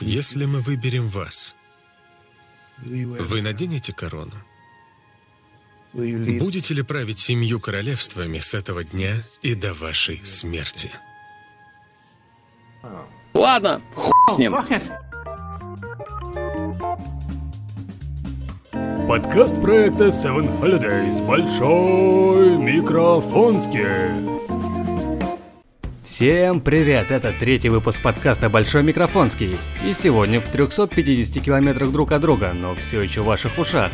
Если мы выберем вас, вы наденете корону? Будете ли править семью королевствами с этого дня и до вашей смерти? Ладно, хуй с ним. Подкаст проекта Seven Holidays. Большой микрофонский. Всем привет! Это третий выпуск подкаста «Большой микрофонский». И сегодня в 350 километрах друг от друга, но все еще в ваших ушах.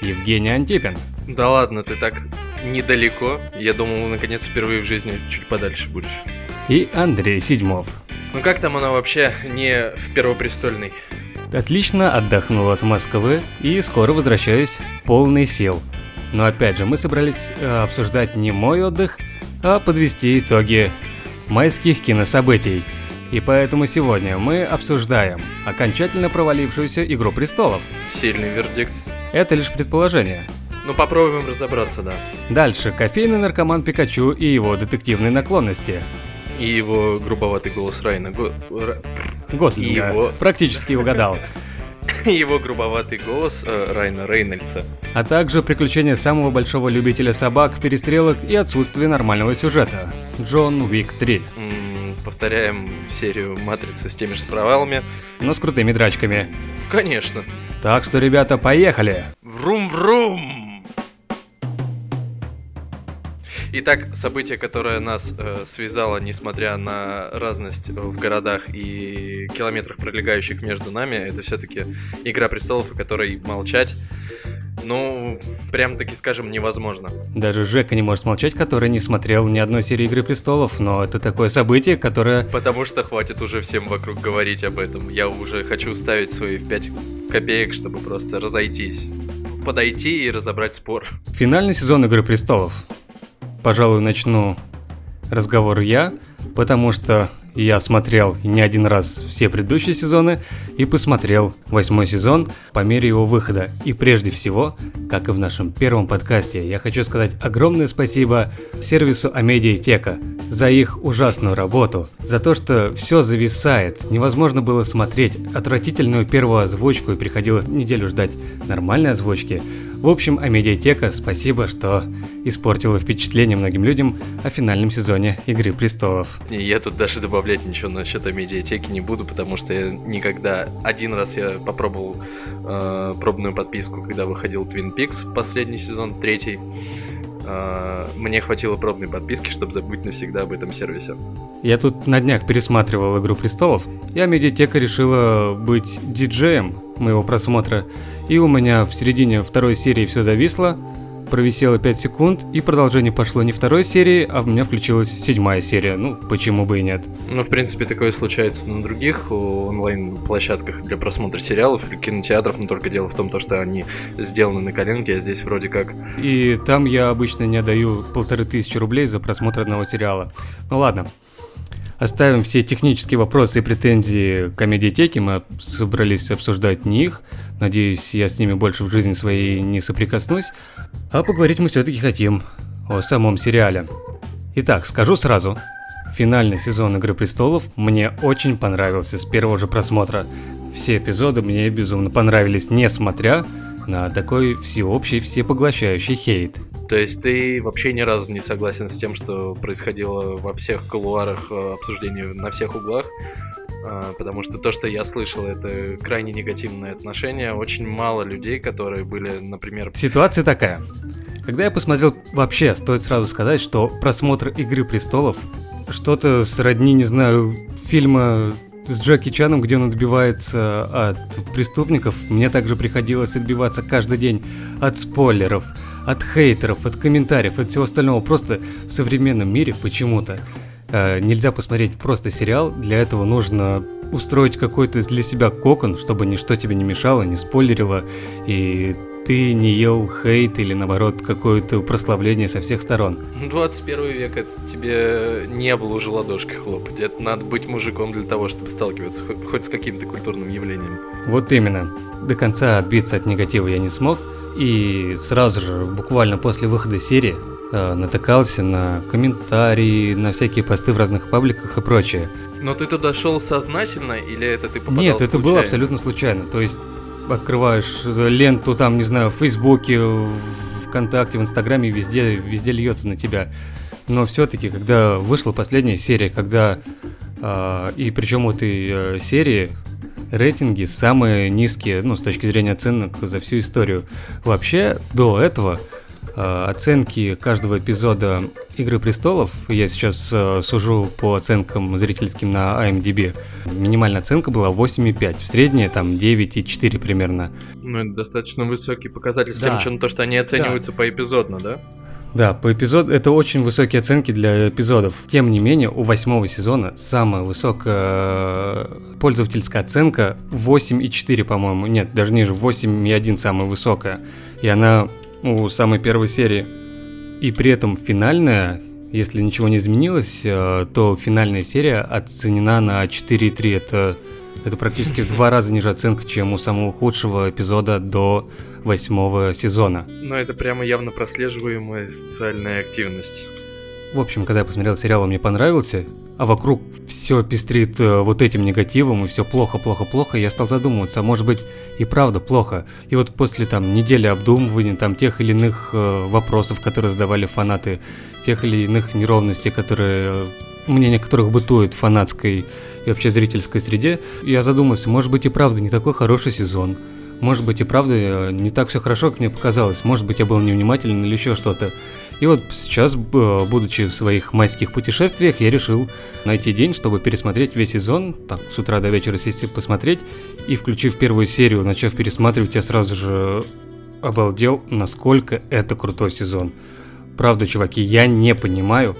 Евгений Антипин. Да ладно, ты так недалеко. Я думал, наконец впервые в жизни чуть подальше будешь. И Андрей Седьмов. Ну как там оно вообще не в Первопрестольной? Отлично отдохнул от Москвы и скоро возвращаюсь полный сил. Но опять же, мы собрались э, обсуждать не мой отдых, а подвести итоги майских кинособытий. И поэтому сегодня мы обсуждаем окончательно провалившуюся «Игру престолов». Сильный вердикт. Это лишь предположение. Ну попробуем разобраться, да. Дальше кофейный наркоман Пикачу и его детективные наклонности. И его грубоватый голос Райна. Го... Гослинга. Его- Практически угадал. Его грубоватый голос э, Райна Рейнольдса. А также приключения самого большого любителя собак, перестрелок и отсутствие нормального сюжета. Джон Уик 3. М, Повторяем серию Матрицы с теми же провалами. Но с крутыми драчками. Конечно. Так что, ребята, поехали! Врум-врум! Итак, событие, которое нас э, связало, несмотря на разность в городах и километрах, пролегающих между нами, это все-таки Игра престолов, о которой молчать, ну, прям таки скажем, невозможно. Даже Жека не может молчать, который не смотрел ни одной серии Игры Престолов, но это такое событие, которое... Потому что хватит уже всем вокруг говорить об этом. Я уже хочу ставить свои в 5 копеек, чтобы просто разойтись. Подойти и разобрать спор. Финальный сезон Игры Престолов. Пожалуй, начну разговор я, потому что я смотрел не один раз все предыдущие сезоны и посмотрел восьмой сезон по мере его выхода. И прежде всего, как и в нашем первом подкасте, я хочу сказать огромное спасибо сервису Амедиатека за их ужасную работу, за то, что все зависает, невозможно было смотреть отвратительную первую озвучку и приходилось неделю ждать нормальной озвучки. В общем, Амедиатека, спасибо, что испортила впечатление многим людям о финальном сезоне Игры Престолов. И я тут даже добавлять ничего насчет медиатеки не буду, потому что я никогда... Один раз я попробовал э, пробную подписку, когда выходил Twin Peaks, последний сезон, третий. Э, мне хватило пробной подписки, чтобы забыть навсегда об этом сервисе. Я тут на днях пересматривал «Игру престолов», и Амедиатека решила быть диджеем моего просмотра, и у меня в середине второй серии все зависло, провисело 5 секунд, и продолжение пошло не второй серии, а у меня включилась седьмая серия, ну, почему бы и нет. Ну, в принципе, такое случается на других онлайн-площадках для просмотра сериалов или кинотеатров, но только дело в том, то, что они сделаны на коленке, а здесь вроде как... И там я обычно не отдаю полторы тысячи рублей за просмотр одного сериала. Ну ладно, Оставим все технические вопросы и претензии к Амедиатеке, мы собрались обсуждать не их. Надеюсь, я с ними больше в жизни своей не соприкоснусь. А поговорить мы все-таки хотим о самом сериале. Итак, скажу сразу. Финальный сезон Игры Престолов мне очень понравился с первого же просмотра. Все эпизоды мне безумно понравились, несмотря на такой всеобщий, всепоглощающий хейт. То есть ты вообще ни разу не согласен с тем, что происходило во всех кулуарах э, обсуждений на всех углах? А, Потому что то, что я слышал, это крайне негативное отношение. Очень мало людей, которые были, например... Ситуация такая. Когда я посмотрел, вообще, стоит сразу сказать, что просмотр Игры Престолов что-то сродни, не знаю, фильма с Джеки Чаном, где он отбивается от преступников. Мне также приходилось отбиваться каждый день от спойлеров, от хейтеров, от комментариев, от всего остального. Просто в современном мире почему-то э, нельзя посмотреть просто сериал. Для этого нужно устроить какой-то для себя кокон, чтобы ничто тебе не мешало, не спойлерило, и ты не ел хейт или наоборот какое-то прославление со всех сторон. 21 век это тебе не было уже ладошкой хлопать. Это надо быть мужиком для того, чтобы сталкиваться хоть с каким-то культурным явлением. Вот именно. До конца отбиться от негатива я не смог. И сразу же, буквально после выхода серии, э, натыкался на комментарии, на всякие посты в разных пабликах и прочее. Но ты туда шел сознательно или это ты попадал Нет, это случайно? было абсолютно случайно. То есть открываешь ленту там, не знаю, в Фейсбуке, в ВКонтакте, в Инстаграме, везде, везде льется на тебя. Но все-таки, когда вышла последняя серия, когда э, и причем у этой э, серии рейтинги самые низкие, ну, с точки зрения оценок за всю историю. Вообще, до этого э, оценки каждого эпизода Игры престолов, я сейчас э, сужу по оценкам зрительским на IMDb, минимальная оценка была 8,5, в среднее там 9,4 примерно. Ну, это достаточно высокий показатель с Да. тем, что, то, что они оцениваются поэпизодно, да? Да, по эпизоду это очень высокие оценки для эпизодов. Тем не менее, у восьмого сезона самая высокая э, пользовательская оценка 8,4, по-моему. Нет, даже ниже, 8,1 самая высокая. И она у самой первой серии. И при этом финальная, если ничего не изменилось, э, то финальная серия оценена на 4,3. Это, это практически в два раза ниже оценка, чем у самого худшего эпизода до восьмого сезона. Но это прямо явно прослеживаемая социальная активность. В общем, когда я посмотрел сериал, он мне понравился, а вокруг все пестрит э, вот этим негативом, и все плохо, плохо, плохо, я стал задумываться, а может быть и правда плохо. И вот после там недели обдумывания там тех или иных э, вопросов, которые задавали фанаты, тех или иных неровностей, которые э, мнение которых бытует в фанатской и вообще зрительской среде, я задумался, может быть и правда не такой хороший сезон. Может быть и правда э, не так все хорошо, как мне показалось. Может быть я был невнимателен или еще что-то. И вот сейчас, будучи в своих майских путешествиях, я решил найти день, чтобы пересмотреть весь сезон, так, с утра до вечера сесть и посмотреть, и включив первую серию, начав пересматривать, я сразу же обалдел, насколько это крутой сезон. Правда, чуваки, я не понимаю,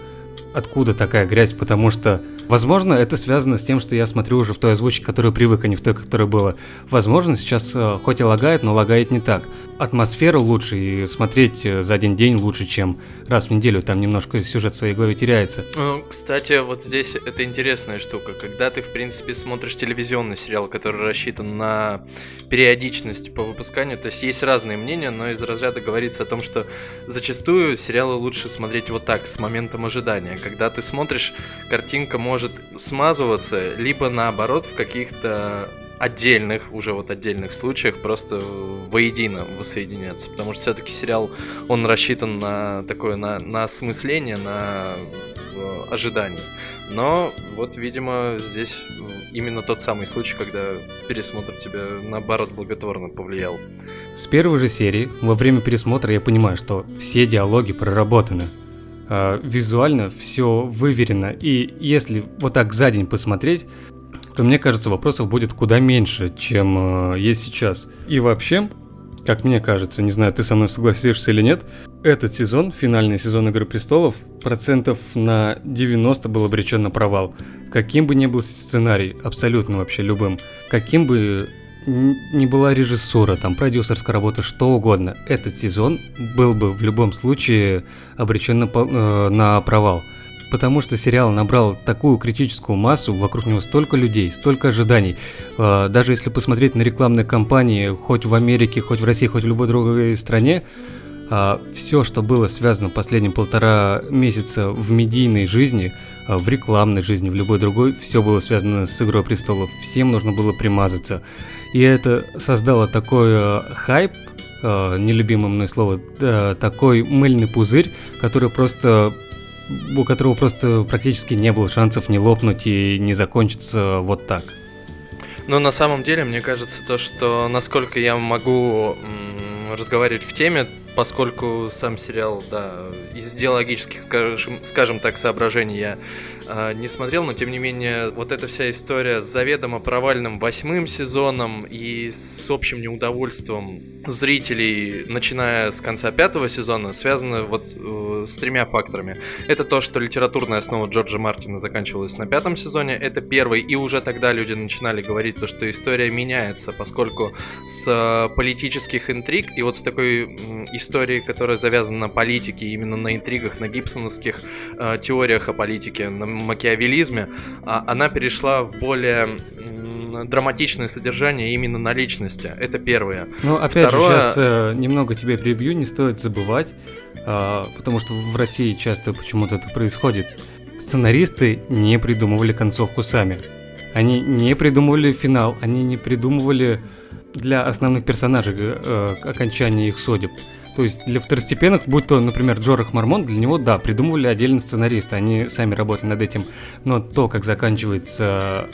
откуда такая грязь, потому что, возможно, это связано с тем, что я смотрю уже в той озвучке, которую привык, а не в той, которая была. Возможно, сейчас э, хоть и лагает, но лагает не так. Атмосфера лучше, и смотреть э, за один день лучше, чем раз в неделю, там немножко сюжет в своей голове теряется. Ну, кстати, вот здесь это интересная штука. Когда ты, в принципе, смотришь телевизионный сериал, который рассчитан на периодичность по выпусканию, то есть есть разные мнения, но из разряда говорится о том, что зачастую сериалы лучше смотреть вот так, с моментом ожидания. Когда ты смотришь, картинка может смазываться, либо наоборот в каких-то отдельных, уже вот отдельных случаях просто воедино воссоединяться. Потому что все-таки сериал, он рассчитан на такое, на, на осмысление, на э, ожидание. Но вот, видимо, здесь именно тот самый случай, когда пересмотр тебя, наоборот, благотворно повлиял. С первой же серии, во время пересмотра, я понимаю, что все диалоги проработаны. А, визуально все выверено. И если вот так за день посмотреть, то мне кажется, вопросов будет куда меньше, чем э, есть сейчас. И вообще, как мне кажется, не знаю, ты со мной согласишься или нет, этот сезон, финальный сезон Игры Престолов, процентов на 90 был обречен на провал. Каким бы ни был сценарий, абсолютно вообще любым, каким бы н- ни была режиссура, там, продюсерская работа, что угодно, этот сезон был бы в любом случае обречен на, э, на провал. Потому что сериал набрал такую критическую массу, вокруг него столько людей, столько ожиданий. Э, Даже если посмотреть на рекламные кампании, хоть в Америке, хоть в России, хоть в любой другой стране, все, что было связано последние полтора месяца в медийной жизни, а, в рекламной жизни, в любой другой, все было связано с Игрой Престолов. Всем нужно было примазаться. И это создало такой э, хайп, э, нелюбимое мной слово, э, такой мыльный пузырь, который просто у которого просто практически не было шансов не лопнуть и не закончиться вот так. Но на самом деле, мне кажется, то, что насколько я могу разговаривать в теме, поскольку сам сериал, да, из идеологических, скажем, скажем так, соображений я э, не смотрел, но тем не менее, вот эта вся история с заведомо провальным восьмым сезоном и с общим неудовольствием зрителей, начиная с конца пятого сезона, связана вот э, с тремя факторами. Это то, что литературная основа Джорджа Мартина заканчивалась на пятом сезоне, это первый, и уже тогда люди начинали говорить то, что история меняется, поскольку с э, политических интриг и вот с такой м, истории, которая завязана на политике, именно на интригах, на гибсоновских э, теориях о политике, на макиавелизме, а, она перешла в более драматичное содержание именно на личности. Это первое. Ну, опять Второе... же, сейчас э, немного тебе прибью, не стоит забывать, э, потому что в России часто почему-то это происходит. Сценаристы не придумывали концовку сами. Они не придумывали финал, они не придумывали для основных персонажей э, окончание их судеб. То есть для второстепенных, будь то, например, Джорах Мармон, для него, да, придумывали отдельно сценаристы, они сами работали над этим. Но то, как заканчивается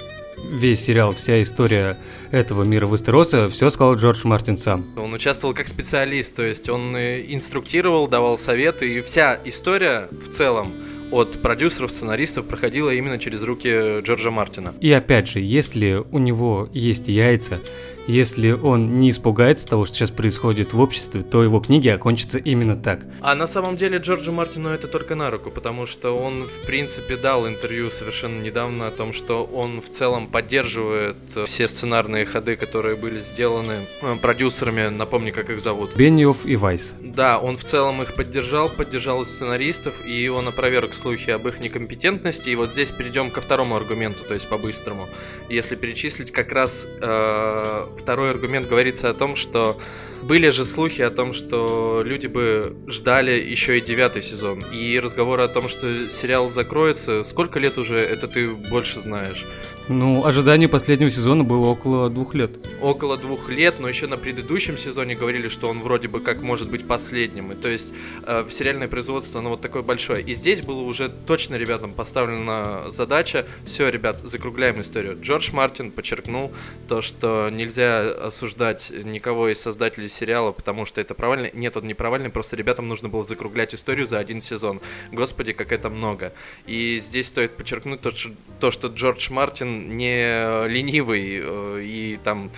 весь сериал, вся история этого мира Вестероса, все сказал Джордж Мартин сам. Он участвовал как специалист, то есть он инструктировал, давал советы, и вся история в целом от продюсеров, сценаристов проходила именно через руки Джорджа Мартина. И опять же, если у него есть яйца, если он не испугается того, что сейчас происходит в обществе, то его книги окончатся именно так. А на самом деле Джорджу Мартину это только на руку, потому что он, в принципе, дал интервью совершенно недавно о том, что он в целом поддерживает все сценарные ходы, которые были сделаны э, продюсерами, напомни, как их зовут. Бенниов и Вайс. Да, он в целом их поддержал, поддержал сценаристов, и он опроверг слухи об их некомпетентности. И вот здесь перейдем ко второму аргументу, то есть по-быстрому. Если перечислить как раз э, второй аргумент говорится о том, что были же слухи о том, что люди бы ждали еще и девятый сезон. И разговоры о том, что сериал закроется. Сколько лет уже это ты больше знаешь? Ну, ожидание последнего сезона было около двух лет. Около двух лет, но еще на предыдущем сезоне говорили, что он вроде бы как может быть последним. И то есть э, сериальное производство, оно вот такое большое. И здесь было уже точно ребятам поставлена задача. Все, ребят, закругляем историю. Джордж Мартин подчеркнул то, что нельзя осуждать никого из создателей сериала, потому что это провальный. Нет, он не провальный, просто ребятам нужно было закруглять историю за один сезон. Господи, как это много. И здесь стоит подчеркнуть то, что, то, что Джордж Мартин не ленивый э, и там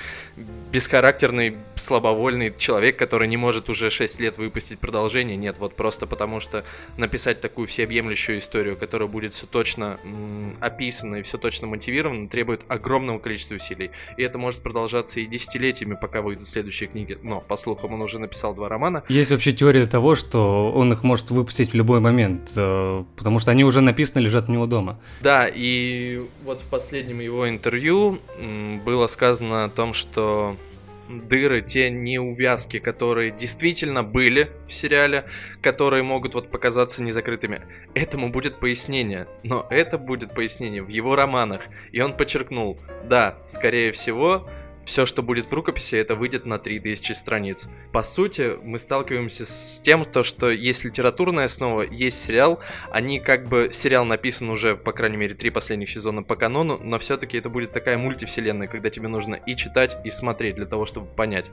бесхарактерный, слабовольный человек, который не может уже 6 лет выпустить продолжение. Нет, вот просто потому что написать такую всеобъемлющую историю, которая будет все точно м, описана и все точно мотивирована, требует огромного количества усилий. И это может продолжаться и десятилетиями, пока выйдут следующие книги. Но по слухам, он уже написал два романа. Есть вообще теория того, что он их может выпустить в любой момент, э, потому что они уже написаны, лежат у него дома. Да, и вот в последнем его интервью было сказано о том, что дыры, те неувязки, которые действительно были в сериале, которые могут вот показаться незакрытыми. Этому будет пояснение, но это будет пояснение в его романах. И он подчеркнул, да, скорее всего, все, что будет в рукописи, это выйдет на 3000 страниц. По сути, мы сталкиваемся с тем, то, что есть литературная основа, есть сериал, они как бы, сериал написан уже, по крайней мере, три последних сезона по канону, но все-таки это будет такая мультивселенная, когда тебе нужно и читать, и смотреть для того, чтобы понять.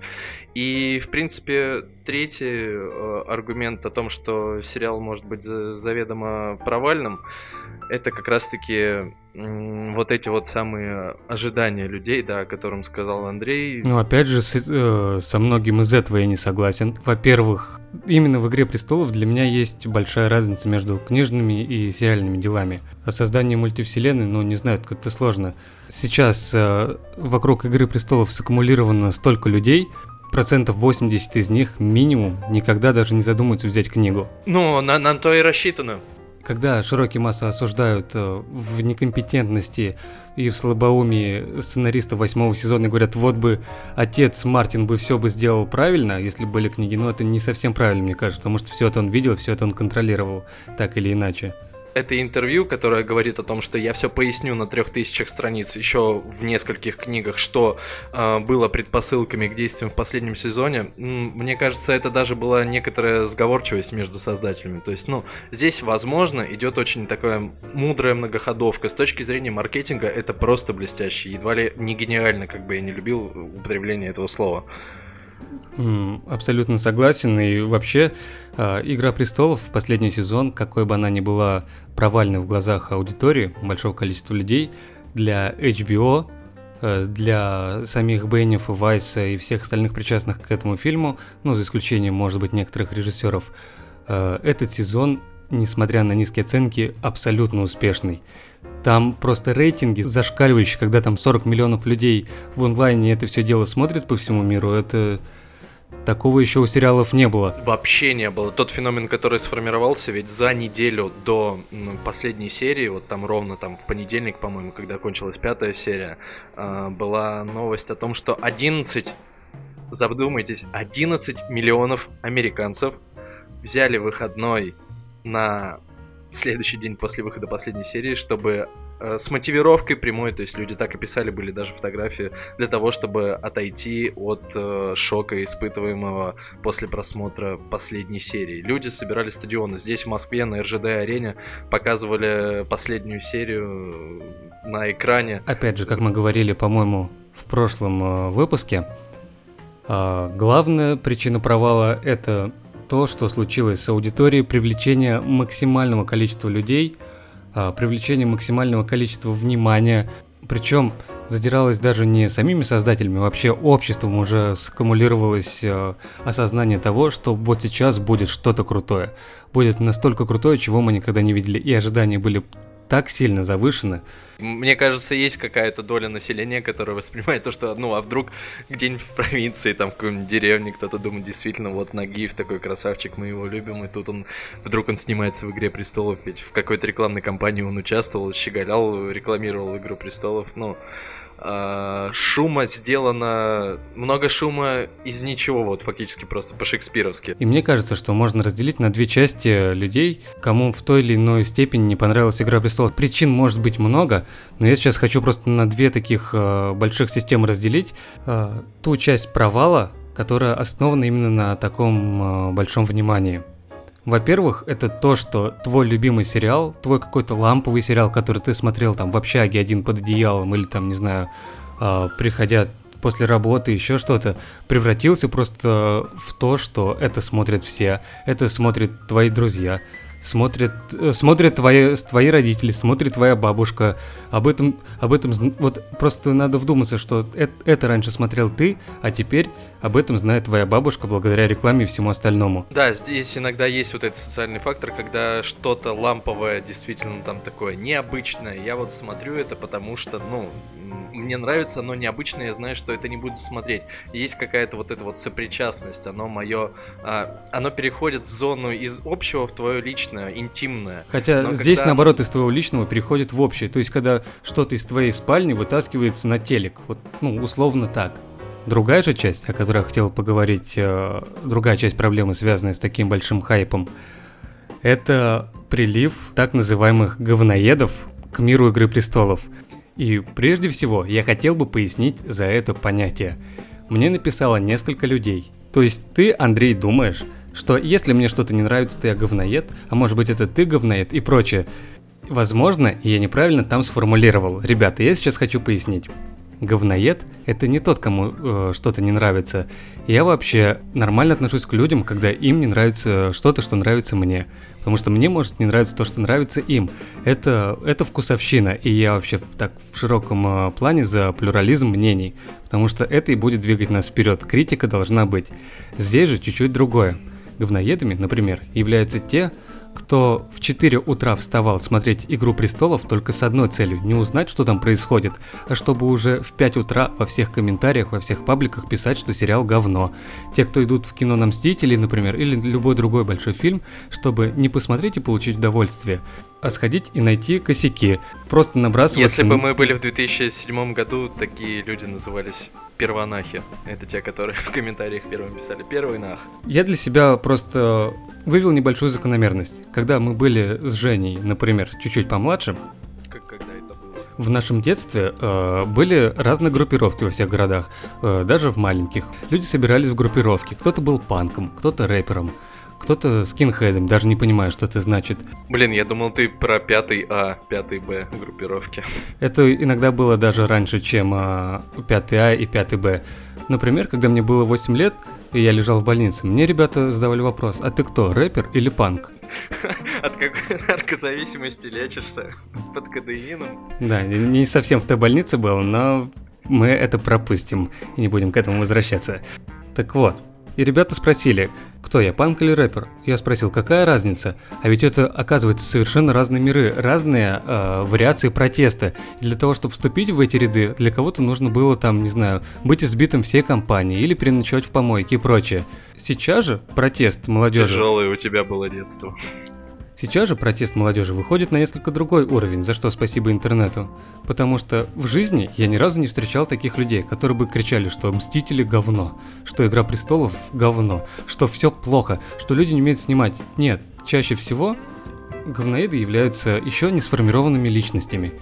И, в принципе, третий э, аргумент о том, что сериал может быть заведомо провальным, это как раз-таки вот эти вот самые ожидания людей, да, о котором сказал Андрей. Ну, опять же, с, э, со многим из этого я не согласен. Во-первых, именно в «Игре престолов» для меня есть большая разница между книжными и сериальными делами. О создании мультивселенной, ну, не знаю, это как-то сложно. Сейчас э, вокруг «Игры престолов» саккумулировано столько людей, процентов 80 из них минимум никогда даже не задумаются взять книгу. Ну, на, на то и рассчитано когда широкие массы осуждают э, в некомпетентности и в слабоумии сценаристов восьмого сезона и говорят, вот бы отец Мартин бы все бы сделал правильно, если были книги, но это не совсем правильно, мне кажется, потому что все это он видел, все это он контролировал, так или иначе это интервью, которое говорит о том, что я все поясню на трех тысячах страниц еще в нескольких книгах, что э, было предпосылками к действиям в последнем сезоне, мне кажется, это даже была некоторая сговорчивость между создателями. То есть, ну, здесь, возможно, идет очень такая мудрая многоходовка. С точки зрения маркетинга это просто блестяще. Едва ли не гениально, как бы я не любил употребление этого слова. Абсолютно согласен. И вообще, а, «Игра престолов» в последний сезон, какой бы она ни была провальной в глазах аудитории, большого количества людей, для HBO, э, для самих Бенниф, Вайса и всех остальных причастных к этому фильму, ну, за исключением, может быть, некоторых режиссеров, э, этот сезон, несмотря на низкие оценки, абсолютно успешный. Там просто рейтинги зашкаливающие, когда там 40 миллионов людей в онлайне это все дело смотрят по всему миру, это Такого еще у сериалов не было. Вообще не было. Тот феномен, который сформировался, ведь за неделю до последней серии, вот там ровно там в понедельник, по-моему, когда кончилась пятая серия, э, была новость о том, что 11, задумайтесь, 11 миллионов американцев взяли выходной на следующий день после выхода последней серии, чтобы с мотивировкой прямой, то есть люди так и писали, были даже фотографии, для того, чтобы отойти от э, шока, испытываемого после просмотра последней серии. Люди собирали стадионы. Здесь, в Москве, на РЖД-арене показывали последнюю серию на экране. Опять же, как мы говорили, по-моему, в прошлом э, выпуске, э, главная причина провала это то, что случилось с аудиторией, привлечение максимального количества людей, привлечение максимального количества внимания, причем задиралось даже не самими создателями, вообще обществом уже скумулировалось э, осознание того, что вот сейчас будет что-то крутое. Будет настолько крутое, чего мы никогда не видели, и ожидания были так сильно завышены. Мне кажется, есть какая-то доля населения, которая воспринимает то, что, ну, а вдруг где-нибудь в провинции, там, в какой-нибудь деревне кто-то думает, действительно, вот Нагиев такой красавчик, мы его любим, и тут он, вдруг он снимается в «Игре престолов», ведь в какой-то рекламной кампании он участвовал, щеголял, рекламировал «Игру престолов», ну, шума сделано, много шума из ничего, вот фактически просто по-шекспировски. И мне кажется, что можно разделить на две части людей, кому в той или иной степени не понравилась «Игра престолов». Причин может быть много, но я сейчас хочу просто на две таких э, больших системы разделить. Э, ту часть провала, которая основана именно на таком э, большом внимании – во-первых, это то, что твой любимый сериал, твой какой-то ламповый сериал, который ты смотрел там в общаге один под одеялом или там, не знаю, э, приходя после работы, еще что-то, превратился просто в то, что это смотрят все, это смотрят твои друзья, смотрят, э, смотрят твои, твои родители, смотрит твоя бабушка. Об этом, об этом вот просто надо вдуматься, что это, это раньше смотрел ты, а теперь об этом знает твоя бабушка благодаря рекламе и всему остальному. Да, здесь иногда есть вот этот социальный фактор, когда что-то ламповое, действительно там такое необычное. Я вот смотрю это, потому что, ну, мне нравится, оно необычное, я знаю, что это не буду смотреть. Есть какая-то вот эта вот сопричастность, оно мое, а, оно переходит в зону из общего в твое личное, интимное. Хотя Но здесь, когда... наоборот, из твоего личного переходит в общее. То есть, когда что-то из твоей спальни вытаскивается на телек. Вот, ну, условно так. Другая же часть, о которой я хотел поговорить, э, другая часть проблемы, связанная с таким большим хайпом, это прилив так называемых говноедов к миру Игры Престолов. И прежде всего я хотел бы пояснить за это понятие. Мне написало несколько людей. То есть ты, Андрей, думаешь, что если мне что-то не нравится, то я говноед, а может быть это ты говноед и прочее. Возможно, я неправильно там сформулировал. Ребята, я сейчас хочу пояснить. Говноед – это не тот, кому э, что-то не нравится. Я вообще нормально отношусь к людям, когда им не нравится что-то, что нравится мне. Потому что мне может не нравиться то, что нравится им. Это, это вкусовщина, и я вообще так в широком э, плане за плюрализм мнений. Потому что это и будет двигать нас вперед. Критика должна быть. Здесь же чуть-чуть другое. Говноедами, например, являются те, кто в 4 утра вставал смотреть «Игру престолов» только с одной целью – не узнать, что там происходит, а чтобы уже в 5 утра во всех комментариях, во всех пабликах писать, что сериал говно. Те, кто идут в кино на «Мстителей», например, или любой другой большой фильм, чтобы не посмотреть и получить удовольствие, а сходить и найти косяки. Просто набрасываться... Если бы мы были в 2007 году, такие люди назывались первонахи. Это те, которые в комментариях первым писали первый нах. Я для себя просто вывел небольшую закономерность. Когда мы были с Женей, например, чуть-чуть помладше, как, когда это было? В нашем детстве э, были разные группировки во всех городах, э, даже в маленьких. Люди собирались в группировки. Кто-то был панком, кто-то рэпером кто-то скинхедом, даже не понимаю, что это значит. Блин, я думал, ты про пятый А, пятый Б группировки. Это иногда было даже раньше, чем а, пятый А и пятый Б. Например, когда мне было 8 лет, и я лежал в больнице, мне ребята задавали вопрос, а ты кто, рэпер или панк? От какой наркозависимости лечишься? Под кадеином? Да, не совсем в той больнице был, но мы это пропустим и не будем к этому возвращаться. Так вот, И ребята спросили, кто я, панк или рэпер? Я спросил, какая разница? А ведь это, оказывается, совершенно разные миры, разные э, вариации протеста. И для того, чтобы вступить в эти ряды, для кого-то нужно было там, не знаю, быть избитым всей компании или переночевать в помойке и прочее. Сейчас же протест молодежи... Тяжелое у тебя было детство. Сейчас же протест молодежи выходит на несколько другой уровень, за что спасибо интернету. Потому что в жизни я ни разу не встречал таких людей, которые бы кричали, что «Мстители» говно, что «Игра престолов» говно, что все плохо, что люди не умеют снимать. Нет, чаще всего говноеды являются еще не сформированными личностями.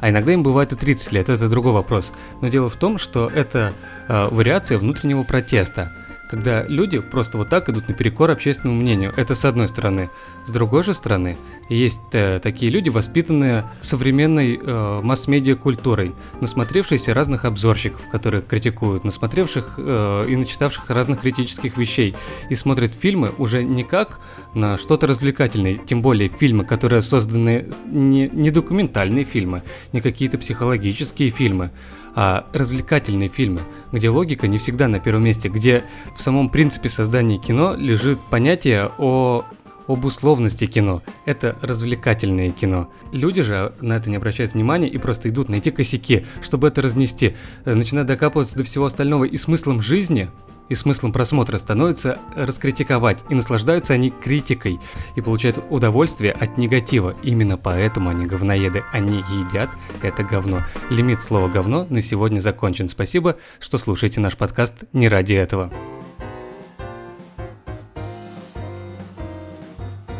А иногда им бывает и 30 лет, это другой вопрос. Но дело в том, что это э, вариация внутреннего протеста – когда люди просто вот так идут наперекор общественному мнению. Это с одной стороны. С другой же стороны, есть э, такие люди, воспитанные современной э, масс-медиа культурой, насмотревшиеся разных обзорщиков, которые критикуют, насмотревших э, и начитавших разных критических вещей, и смотрят фильмы уже не как на что-то развлекательное, тем более фильмы, которые созданы не, не документальные фильмы, не какие-то психологические фильмы, а развлекательные фильмы, где логика не всегда на первом месте, где в самом принципе создания кино лежит понятие о об условности кино. Это развлекательное кино. Люди же на это не обращают внимания и просто идут найти косяки, чтобы это разнести. Э, начинают докапываться до всего остального. И смыслом жизни и смыслом просмотра становится раскритиковать, и наслаждаются они критикой, и получают удовольствие от негатива. Именно поэтому они говноеды, они едят это говно. Лимит слова говно на сегодня закончен. Спасибо, что слушаете наш подкаст не ради этого.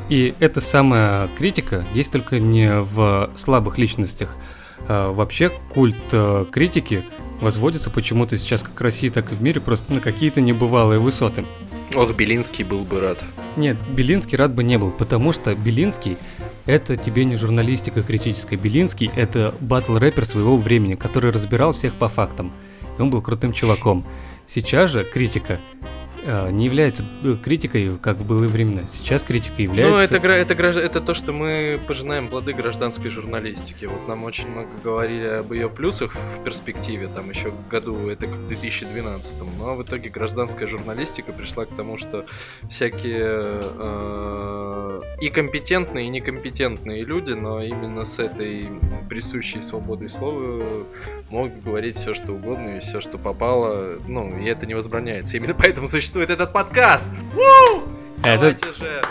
И эта самая критика есть только не в слабых личностях. А вообще культ э, критики возводится почему-то сейчас как в России, так и в мире просто на какие-то небывалые высоты. Ох, Белинский был бы рад. Нет, Белинский рад бы не был, потому что Белинский это тебе не журналистика критическая. Белинский это батл рэпер своего времени, который разбирал всех по фактам. И он был крутым чуваком. Сейчас же критика не является э, критикой, как в былые времена. Сейчас критика является... Ну, это, это, это, это то, что мы пожинаем плоды гражданской журналистики. Вот нам очень много говорили об ее плюсах в перспективе, там еще году, это в 2012. Но в итоге гражданская журналистика пришла к тому, что всякие э, и компетентные, и некомпетентные люди, но именно с этой присущей свободой слова могут говорить все, что угодно и все, что попало. Ну, и это не возбраняется. Именно поэтому существует этот подкаст. У! Это... Давайте же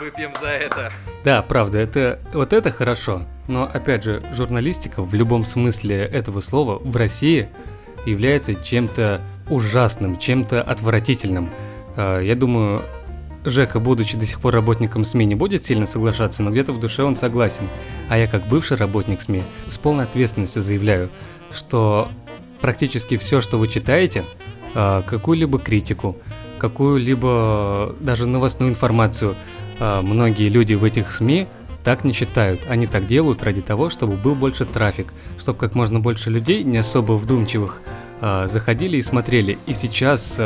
выпьем за это. Да, правда, это вот это хорошо. Но опять же, журналистика в любом смысле этого слова в России является чем-то ужасным, чем-то отвратительным. А, я думаю, Жека, будучи до сих пор работником СМИ, не будет сильно соглашаться, но где-то в душе он согласен. А я, как бывший работник СМИ, с полной ответственностью заявляю, что практически все, что вы читаете, а, какую-либо критику, какую-либо даже новостную информацию, а, многие люди в этих СМИ так не считают. Они так делают ради того, чтобы был больше трафик, чтобы как можно больше людей, не особо вдумчивых, а, заходили и смотрели. И сейчас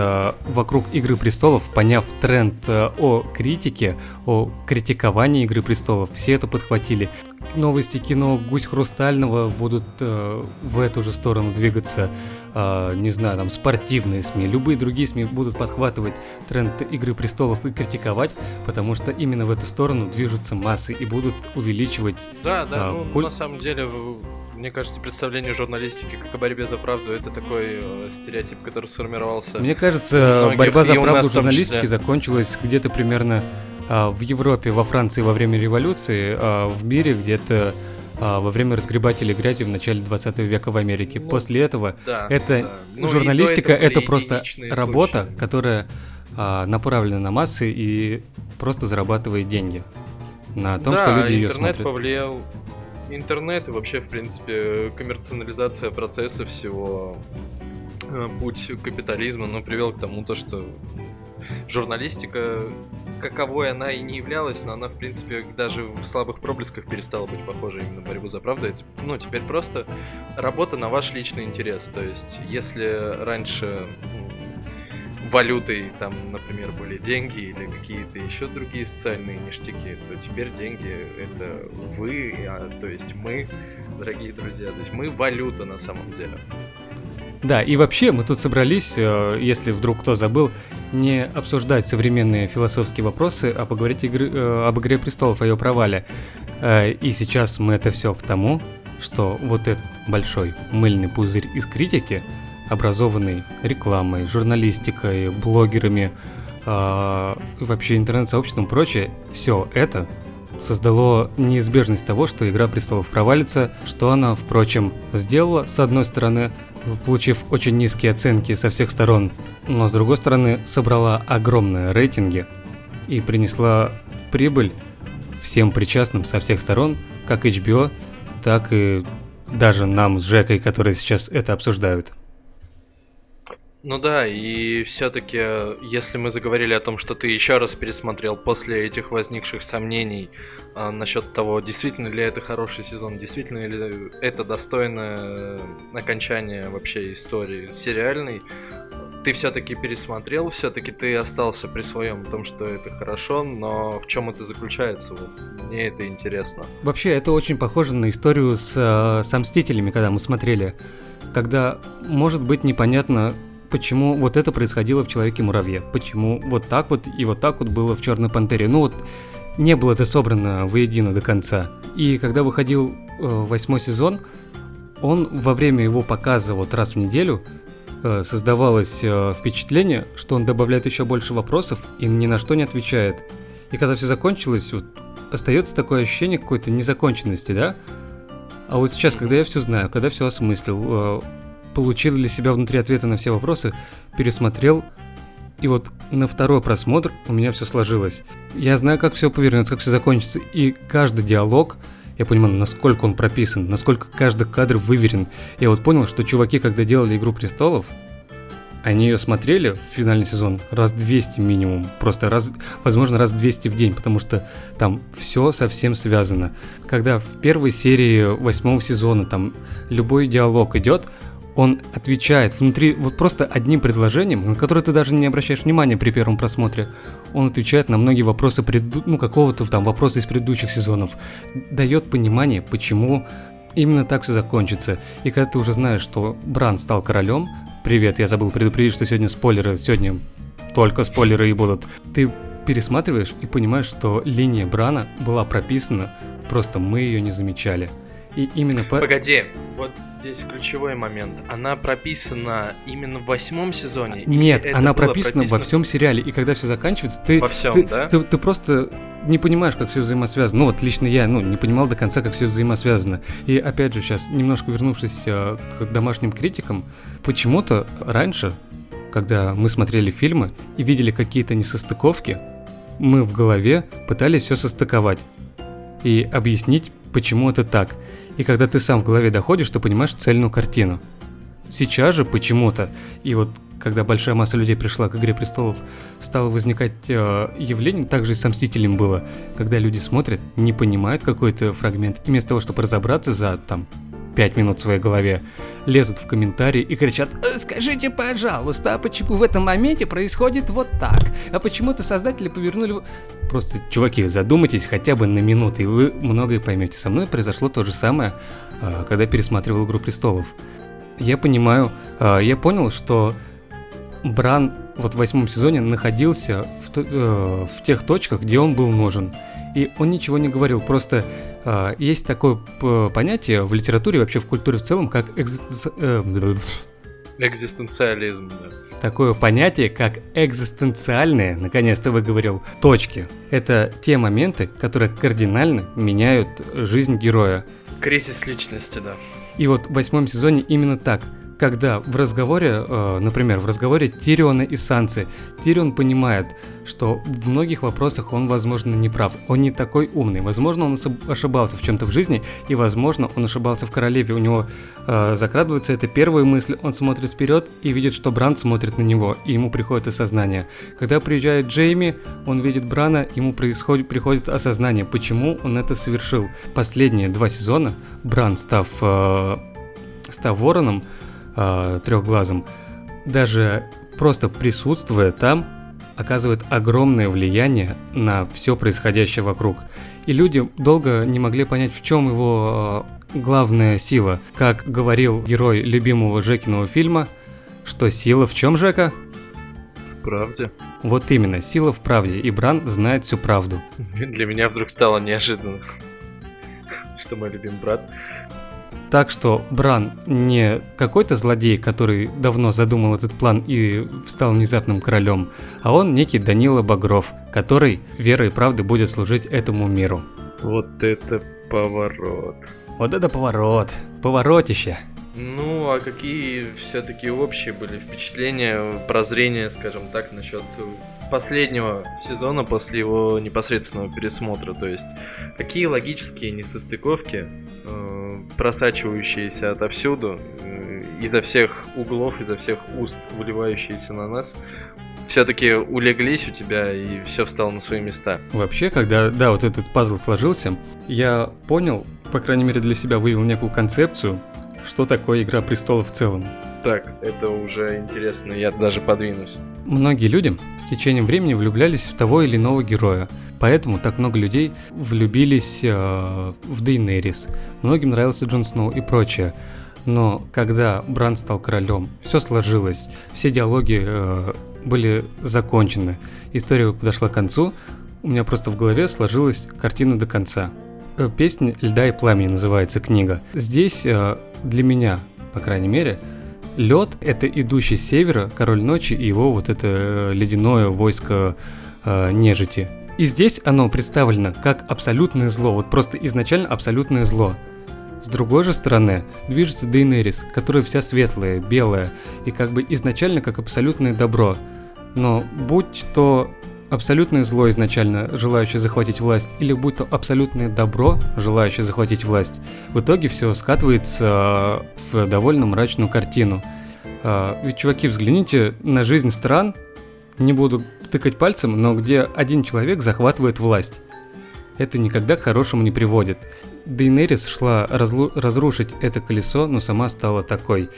вокруг Игры престолов, поняв тренд о критике, о критиковании Игры престолов, все это подхватили новости кино «Гусь Хрустального» будут в эту же сторону двигаться, э, не знаю, там спортивные СМИ, любые другие СМИ будут подхватывать тренд «Игры престолов» и критиковать, потому что именно в эту сторону движутся массы и будут увеличивать Да, да, э, ну, куль... на самом деле мне кажется, представление журналистики как о борьбе за правду это такой э, стереотип, который сформировался. Мне кажется, борьба за правду журналистики закончилась где-то примерно а, в Европе, во Франции во время революции, а, в мире где-то а, во время разгребателей грязи в начале 20 века в Америке. Ну, После этого да, это да. Ну, журналистика, это просто работа, случаи. которая направлена на массы и просто зарабатывает деньги на том, да, что люди ее интернет смотрят. повлиял. Интернет и вообще, в принципе, коммерциализация процесса всего, путь капитализма, но привел к тому, то, что журналистика каковой она и не являлась, но она, в принципе, даже в слабых проблесках перестала быть похожа именно на борьбу за правду. Это, ну, теперь просто работа на ваш личный интерес. То есть, если раньше валютой, там, например, были деньги или какие-то еще другие социальные ништяки, то теперь деньги это вы, а, то есть мы, дорогие друзья, то есть мы валюта на самом деле. Да, и вообще мы тут собрались, э, если вдруг кто забыл, не обсуждать современные философские вопросы, а поговорить игры, э, об «Игре престолов», о ее провале. Э, и сейчас мы это все к тому, что вот этот большой мыльный пузырь из критики, образованный рекламой, журналистикой, блогерами, вообще интернет-сообществом и прочее, все это создало неизбежность того, что «Игра престолов» провалится, что она, впрочем, сделала, с одной стороны, получив очень низкие оценки со всех сторон, но с другой стороны собрала огромные рейтинги и принесла прибыль всем причастным со всех сторон, как HBO, так и даже нам с Жекой, которые сейчас это обсуждают. Ну да, и все-таки, если мы заговорили о том, что ты еще раз пересмотрел после этих возникших сомнений а, насчет того, действительно ли это хороший сезон, действительно ли это достойное окончание вообще истории сериальной, ты все-таки пересмотрел, все-таки ты остался при своем том, что это хорошо, но в чем это заключается? Вот мне это интересно. Вообще, это очень похоже на историю с, э, с Мстителями, когда мы смотрели. Когда может быть непонятно, почему вот это происходило в Человеке-муравье, почему вот так вот и вот так вот было в Черной Пантере. Ну вот не было это собрано воедино до конца. И когда выходил э, восьмой сезон, он во время его показа вот раз в неделю э, создавалось э, впечатление, что он добавляет еще больше вопросов и ни на что не отвечает. И когда все закончилось, вот, остается такое ощущение какой-то незаконченности, да? А вот сейчас, когда я все знаю, когда все осмыслил, э, получил для себя внутри ответы на все вопросы, пересмотрел, и вот на второй просмотр у меня все сложилось. Я знаю, как все повернется, как все закончится, и каждый диалог, я понимаю, насколько он прописан, насколько каждый кадр выверен. Я вот понял, что чуваки, когда делали «Игру престолов», они ее смотрели в финальный сезон раз 200 минимум, просто раз, возможно, раз 200 в день, потому что там все совсем связано. Когда в первой серии восьмого сезона там любой диалог идет, он отвечает внутри, вот просто одним предложением, на которое ты даже не обращаешь внимания при первом просмотре, он отвечает на многие вопросы, преду... ну, какого-то там вопроса из предыдущих сезонов, дает понимание, почему именно так все закончится. И когда ты уже знаешь, что Бран стал королем, привет, я забыл предупредить, что сегодня спойлеры, сегодня только спойлеры и будут, ты пересматриваешь и понимаешь, что линия Брана была прописана, просто мы ее не замечали. И именно по... Погоди, вот здесь ключевой момент. Она прописана именно в восьмом сезоне? Нет, она прописана, прописано во всем сериале. И когда все заканчивается, ты, во всем, ты, да? ты, ты, ты просто не понимаешь, как все взаимосвязано. Ну вот лично я, ну не понимал до конца, как все взаимосвязано. И опять же сейчас немножко вернувшись э, к домашним критикам, почему-то раньше, когда мы смотрели фильмы и видели какие-то несостыковки, мы в голове пытались все состыковать и объяснить, почему это так. И когда ты сам в голове доходишь, ты понимаешь цельную картину. Сейчас же почему-то, и вот когда большая масса людей пришла к «Игре престолов», стало возникать э, явление, также и с «Мстителем» было, когда люди смотрят, не понимают какой-то фрагмент, и вместо того, чтобы разобраться за там 5 минут в своей голове, лезут в комментарии и кричат «Э, «Скажите, пожалуйста, а почему в этом моменте происходит вот так? А почему-то создатели повернули...» Просто, чуваки, задумайтесь хотя бы на минуту, и вы многое поймете. Со мной произошло то же самое, а, когда пересматривал «Игру престолов». Я понимаю, а, я понял, что Бран вот в восьмом сезоне находился в, э, в тех точках, где он был нужен. И он ничего не говорил, просто э, есть такое понятие в литературе, вообще в культуре в целом, как экзистенци... э, экзистенциализм. Да. Такое понятие, как экзистенциальные, наконец-то выговорил, точки. Это те моменты, которые кардинально меняют жизнь героя. Кризис личности, да. И вот в восьмом сезоне именно так – когда в разговоре, э, например, в разговоре Тириона и Сансы, Тирион понимает, что в многих вопросах он, возможно, не прав, он не такой умный, возможно, он ошибался в чем-то в жизни, и, возможно, он ошибался в королеве, у него э, закрадывается эта первая мысль, он смотрит вперед и видит, что Бран смотрит на него, и ему приходит осознание. Когда приезжает Джейми, он видит Брана, ему происходит, приходит осознание, почему он это совершил. Последние два сезона Бран, став, э, став вороном, э, трехглазым, даже просто присутствуя там, оказывает огромное влияние на все происходящее вокруг. И люди долго не могли понять, в чем его э, главная сила. Как говорил герой любимого Жекиного фильма, что сила в чем, Жека? правде. Вот именно, сила в правде, и Бран знает всю правду. Для меня вдруг стало неожиданно, что мой любимый брат так что Бран не какой-то злодей, который давно задумал этот план и стал внезапным королем, а он некий Данила Багров, который верой и правдой будет служить этому миру. Вот это поворот. Вот это поворот. Поворотище. Ну, а какие все-таки общие были впечатления, прозрения, скажем так, насчет последнего сезона после его непосредственного пересмотра? То есть, какие логические несостыковки э, просачивающиеся отовсюду, э, изо всех углов, изо всех уст, выливающиеся на нас, все-таки улеглись у тебя и все встало на свои места. Вообще, когда, да, вот этот пазл сложился, я понял, по крайней мере для себя вывел некую концепцию, что такое Игра Престолов в целом. Так, это уже интересно, я даже подвинусь. Многие люди с течением времени влюблялись в того или иного героя, поэтому так много людей влюбились э, в Дейнерис. Многим нравился Джон Сноу и прочее. Но когда Бран стал королем, все сложилось, все диалоги э, были закончены, история подошла к концу, у меня просто в голове сложилась картина до конца. Э, Песня «Льда и пламени» называется книга. Здесь э, для меня, по крайней мере, Лед — это идущий с севера, король ночи и его вот это э, ледяное войско э, нежити. И здесь оно представлено как абсолютное зло, вот просто изначально абсолютное зло. С другой же стороны, движется Дейнерис, которая вся светлая, белая, и как бы изначально как абсолютное добро. Но будь то абсолютное зло изначально, желающее захватить власть, или будь то абсолютное добро, желающее захватить власть, в итоге все скатывается в довольно мрачную картину. А, ведь, чуваки, взгляните на жизнь стран, не буду тыкать пальцем, но где один человек захватывает власть. Это никогда к хорошему не приводит. Дейнерис шла разрушить это колесо, но сама стала такой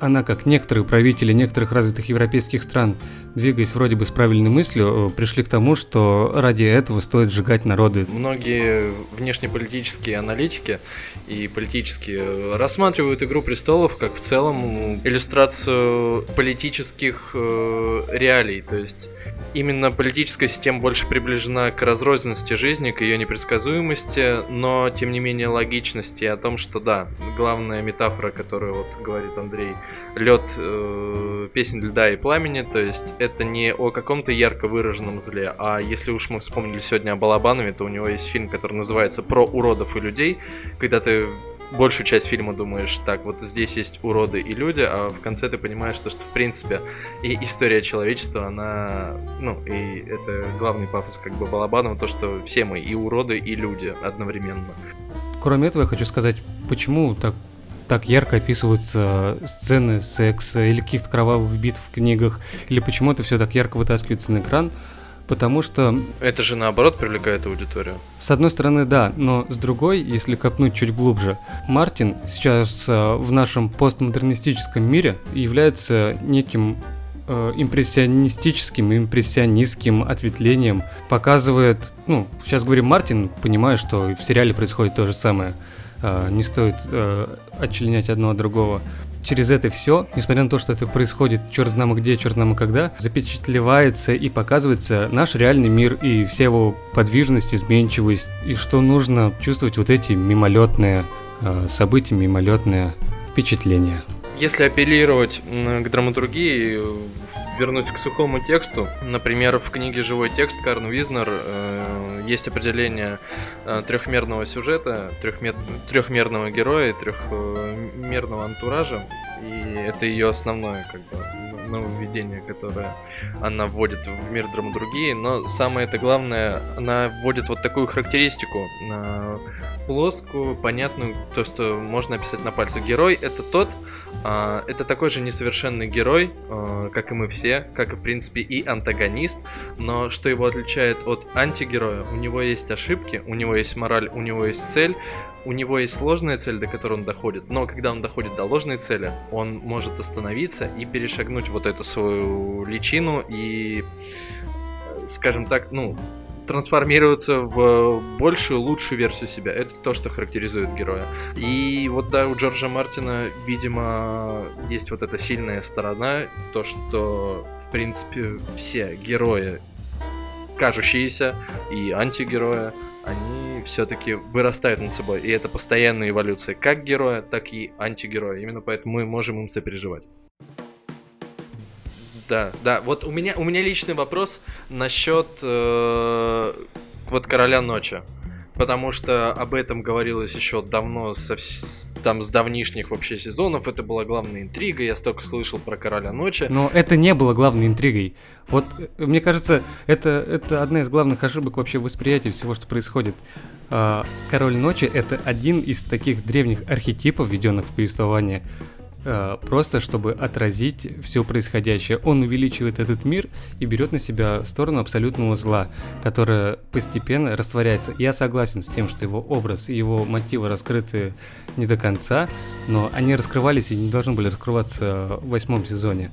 она, как некоторые правители некоторых развитых европейских стран, двигаясь вроде бы с правильной мыслью, э, пришли к тому, что ради этого стоит сжигать народы. Многие внешнеполитические аналитики и политические рассматривают «Игру престолов» как в целом иллюстрацию политических э, реалий, то есть именно политическая система больше приближена к разрозненности жизни, к ее непредсказуемости, но тем не менее логичности о том, что да, главная метафора, которую вот говорит Андрей, лед э, песен льда и пламени, то есть это не о каком-то ярко выраженном зле, а если уж мы вспомнили сегодня о Балабанове, то у него есть фильм, который называется «Про уродов и людей», когда ты большую часть фильма думаешь, так, вот здесь есть уроды и люди, а в конце ты понимаешь, что, что в принципе и история человечества, она, ну, и это главный пафос как бы Балабанова, то, что все мы и уроды, и люди одновременно. Кроме этого, я хочу сказать, почему так так ярко описываются сцены секса или каких-то кровавых битв в книгах, или почему это все так ярко вытаскивается на экран, потому что... Это же наоборот привлекает аудиторию. С одной стороны, да, но с другой, если копнуть чуть глубже, Мартин сейчас э, в нашем постмодернистическом мире является неким э, импрессионистическим, импрессионистским ответвлением, показывает, ну, сейчас говорим Мартин, понимаю, что в сериале происходит то же самое, не стоит э, отчленять одно от другого через это все, несмотря на то, что это происходит черт знамо где, черт знамо когда, запечатлевается и показывается наш реальный мир и вся его подвижность, изменчивость, и что нужно чувствовать вот эти мимолетные э, события, мимолетные впечатления. Если апеллировать к драматургии, вернуть к сухому тексту, например, в книге «Живой текст» Карн Визнер э, есть определение э, трехмерного сюжета, трехмер... трехмерного героя, трехмерного антуража, и это ее основное как бы нововведение, которое она вводит в мир драматургии, но самое это главное, она вводит вот такую характеристику, э, плоскую, понятную, то, что можно описать на пальцах. Герой это тот, э, это такой же несовершенный герой, э, как и мы все, как и в принципе и антагонист, но что его отличает от антигероя, у него есть ошибки, у него есть мораль, у него есть цель, у него есть сложная цель, до которой он доходит, но когда он доходит до ложной цели, он может остановиться и перешагнуть вот эту свою личину и, скажем так, ну, трансформироваться в большую, лучшую версию себя. Это то, что характеризует героя. И вот да, у Джорджа Мартина, видимо, есть вот эта сильная сторона, то, что в принципе, все герои, кажущиеся и антигерои, они все-таки вырастают над собой. И это постоянная эволюция как героя, так и антигероя. Именно поэтому мы можем им сопереживать. Да, да. Вот у меня, у меня личный вопрос насчет э, вот Короля Ночи. Потому что об этом говорилось еще давно, со, там с давнишних вообще сезонов. Это была главная интрига. Я столько слышал про Короля Ночи. Но это не было главной интригой. Вот, э, мне кажется, это, это одна из главных ошибок вообще восприятия всего, что происходит. А, Король Ночи — это один из таких древних архетипов, введенных в повествование. Э, просто чтобы отразить все происходящее. Он увеличивает этот мир и берет на себя сторону абсолютного зла, которое постепенно растворяется. Я согласен с тем, что его образ и его мотивы раскрыты не до конца, но они раскрывались и не должны были раскрываться в восьмом сезоне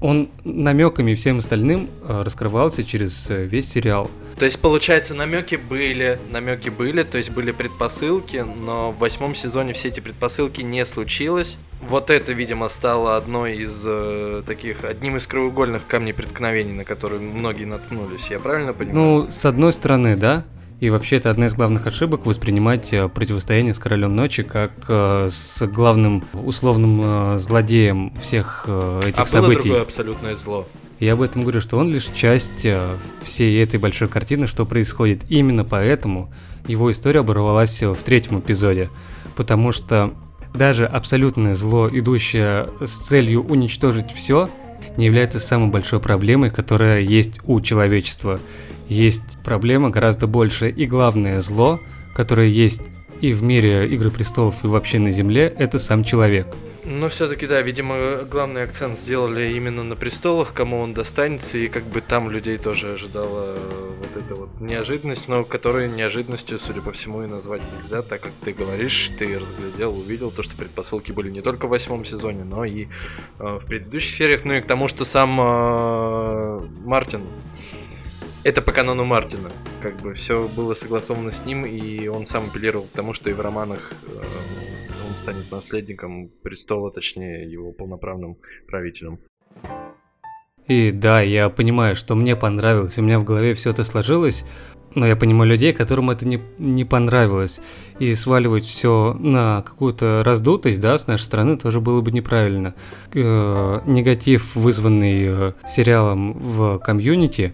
он намеками и всем остальным э, раскрывался через э, весь сериал. То есть, получается, намеки были, намеки были, то есть были предпосылки, но в восьмом сезоне все эти предпосылки не случилось. Вот это, видимо, стало одной из э, таких, одним из краеугольных камней преткновений, на которые многие наткнулись. Я правильно понимаю? Ну, с одной стороны, да. И вообще это одна из главных ошибок воспринимать э, противостояние с Королем Ночи как э, с главным условным э, злодеем всех э, этих а событий. А было другое абсолютное зло. Я об этом говорю, что он лишь часть э, всей этой большой картины, что происходит. Именно поэтому его история оборвалась в третьем эпизоде. Потому что даже абсолютное зло, идущее с целью уничтожить все, не является самой большой проблемой, которая есть у человечества есть проблема гораздо больше и главное зло, которое есть и в мире Игры Престолов, и вообще на Земле, это сам человек. Но все-таки, да, видимо, главный акцент сделали именно на престолах, кому он достанется, и как бы там людей тоже ожидала вот эта вот неожиданность, но которую неожиданностью, судя по всему, и назвать нельзя, так как ты говоришь, ты разглядел, увидел то, что предпосылки были не только в восьмом сезоне, но и э, в предыдущих сериях, ну и к тому, что сам э, Мартин это по канону Мартина. Как бы все было согласовано с ним, и он сам апеллировал к тому, что и в романах э, он станет наследником престола, точнее, его полноправным правителем. И да, я понимаю, что мне понравилось, у меня в голове все это сложилось, но я понимаю людей, которым это не, не понравилось. И сваливать все на какую-то раздутость, да, с нашей стороны тоже было бы неправильно. Э, негатив, вызванный э, сериалом в комьюнити,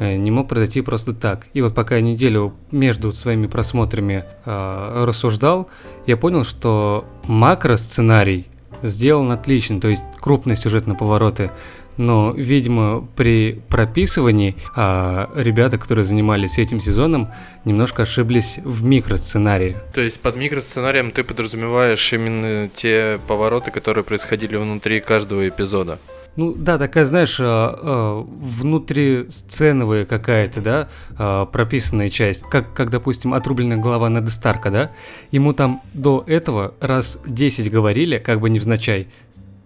не мог произойти просто так. И вот пока я неделю между своими просмотрами э, рассуждал, я понял, что макро-сценарий сделан отлично, то есть крупные сюжетные повороты. Но, видимо, при прописывании а, ребята, которые занимались этим сезоном, немножко ошиблись в микросценарии. То есть под микросценарием ты подразумеваешь именно те повороты, которые происходили внутри каждого эпизода? Ну да, такая, знаешь, а, а, внутрисценовая какая-то, да, а, прописанная часть, как, как, допустим, отрубленная голова Неда Старка, да, ему там до этого раз 10 говорили, как бы невзначай,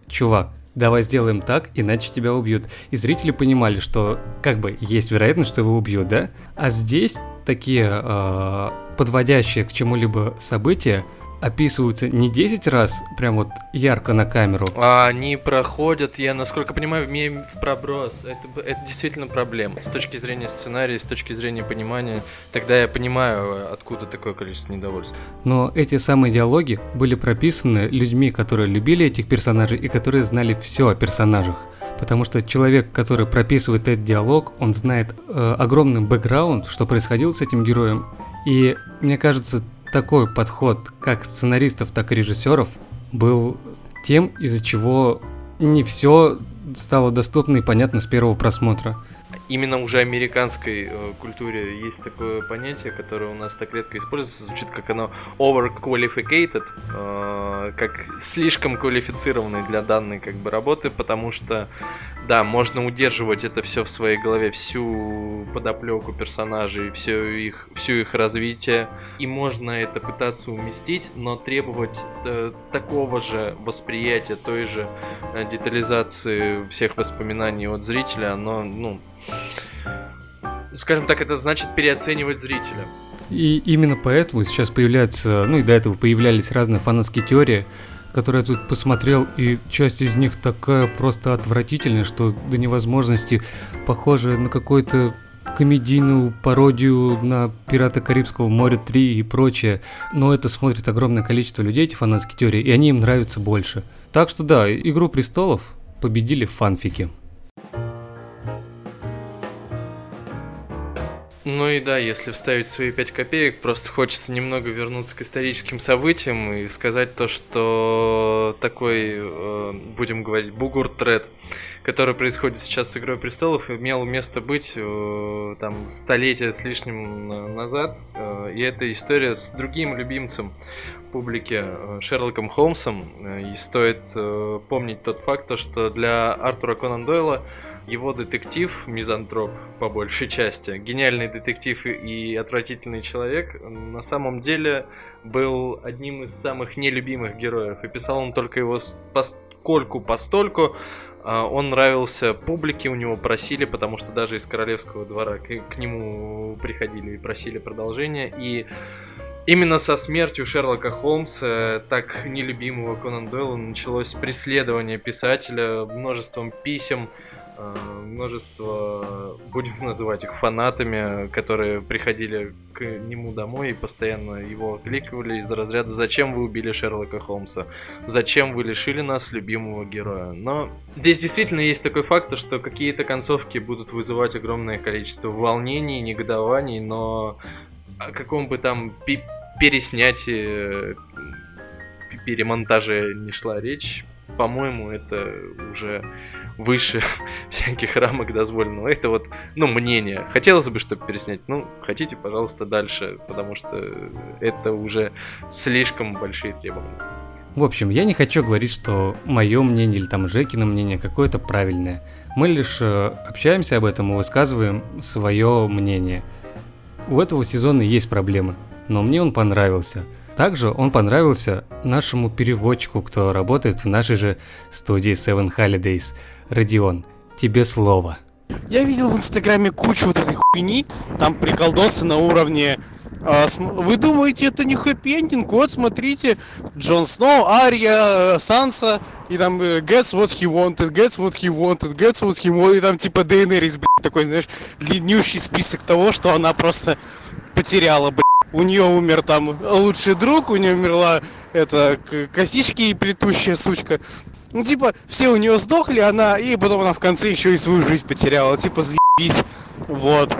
чувак, давай сделаем так, иначе тебя убьют. И зрители понимали, что как бы есть вероятность, что его убьют, да? А здесь такие э, подводящие к чему-либо события, описываются не 10 раз, прям вот ярко на камеру. А они проходят, я насколько понимаю, в в проброс. Это, это действительно проблема. С точки зрения сценария, с точки зрения понимания, тогда я понимаю, откуда такое количество недовольства. Но эти самые диалоги были прописаны людьми, которые любили этих персонажей и которые знали все о персонажах. Потому что человек, который прописывает этот диалог, он знает э, огромный бэкграунд, что происходило с этим героем. И мне кажется, такой подход как сценаристов, так и режиссеров был тем, из-за чего не все стало доступно и понятно с первого просмотра. Именно уже американской э, культуре есть такое понятие, которое у нас так редко используется, звучит как оно overqualified, э, как слишком квалифицированный для данной как бы работы, потому что да, можно удерживать это все в своей голове, всю подоплеку персонажей, все их, всю их развитие. И можно это пытаться уместить, но требовать э, такого же восприятия, той же э, детализации всех воспоминаний от зрителя, оно, ну, скажем так, это значит переоценивать зрителя. И именно поэтому сейчас появляются, ну и до этого появлялись разные фанатские теории, которые я тут посмотрел, и часть из них такая просто отвратительная, что до невозможности похожа на какой-то комедийную пародию на «Пираты Карибского моря 3» и прочее. Но это смотрит огромное количество людей, эти фанатские теории, и они им нравятся больше. Так что да, «Игру престолов» победили фанфики. Ну и да, если вставить свои пять копеек, просто хочется немного вернуться к историческим событиям и сказать то, что такой, э, будем говорить, бугур-тред, который происходит сейчас с «Игрой престолов», имел место быть э, там столетия с лишним назад. Э, и это история с другим любимцем публики Шерлоком Холмсом. И стоит помнить тот факт, что для Артура Конан Дойла его детектив, мизантроп по большей части, гениальный детектив и отвратительный человек, на самом деле был одним из самых нелюбимых героев. И писал он только его поскольку постольку, а, он нравился публике, у него просили, потому что даже из королевского двора к, к нему приходили и просили продолжения. И именно со смертью Шерлока Холмса, так нелюбимого Конан Дойла, началось преследование писателя множеством писем, множество, будем называть их фанатами, которые приходили к нему домой и постоянно его окликивали из разряда «Зачем вы убили Шерлока Холмса? Зачем вы лишили нас любимого героя?» Но здесь действительно есть такой факт, что какие-то концовки будут вызывать огромное количество волнений, негодований, но о каком бы там переснятии, перемонтаже не шла речь, по-моему, это уже выше всяких рамок дозволенного. Это вот, ну, мнение. Хотелось бы, чтобы переснять. Ну, хотите, пожалуйста, дальше, потому что это уже слишком большие требования. В общем, я не хочу говорить, что мое мнение или там Жекино мнение какое-то правильное. Мы лишь э, общаемся об этом и высказываем свое мнение. У этого сезона есть проблемы, но мне он понравился. Также он понравился нашему переводчику, кто работает в нашей же студии Seven Holidays – Родион, тебе слово. Я видел в Инстаграме кучу вот этой хуйни, там приколдосы на уровне а, вы думаете, это не хэппи-эндинг? Вот, смотрите, Джон Сноу, Ария, Санса, и там э, gets what he wanted, gets what he wanted, gets what he wanted, и там типа Дейнерис, блядь, такой, знаешь, длиннющий список того, что она просто потеряла, блядь. У нее умер там лучший друг, у нее умерла это косички и плетущая сучка. Ну, типа, все у нее сдохли, она, и потом она в конце еще и свою жизнь потеряла. Типа, заебись. Вот.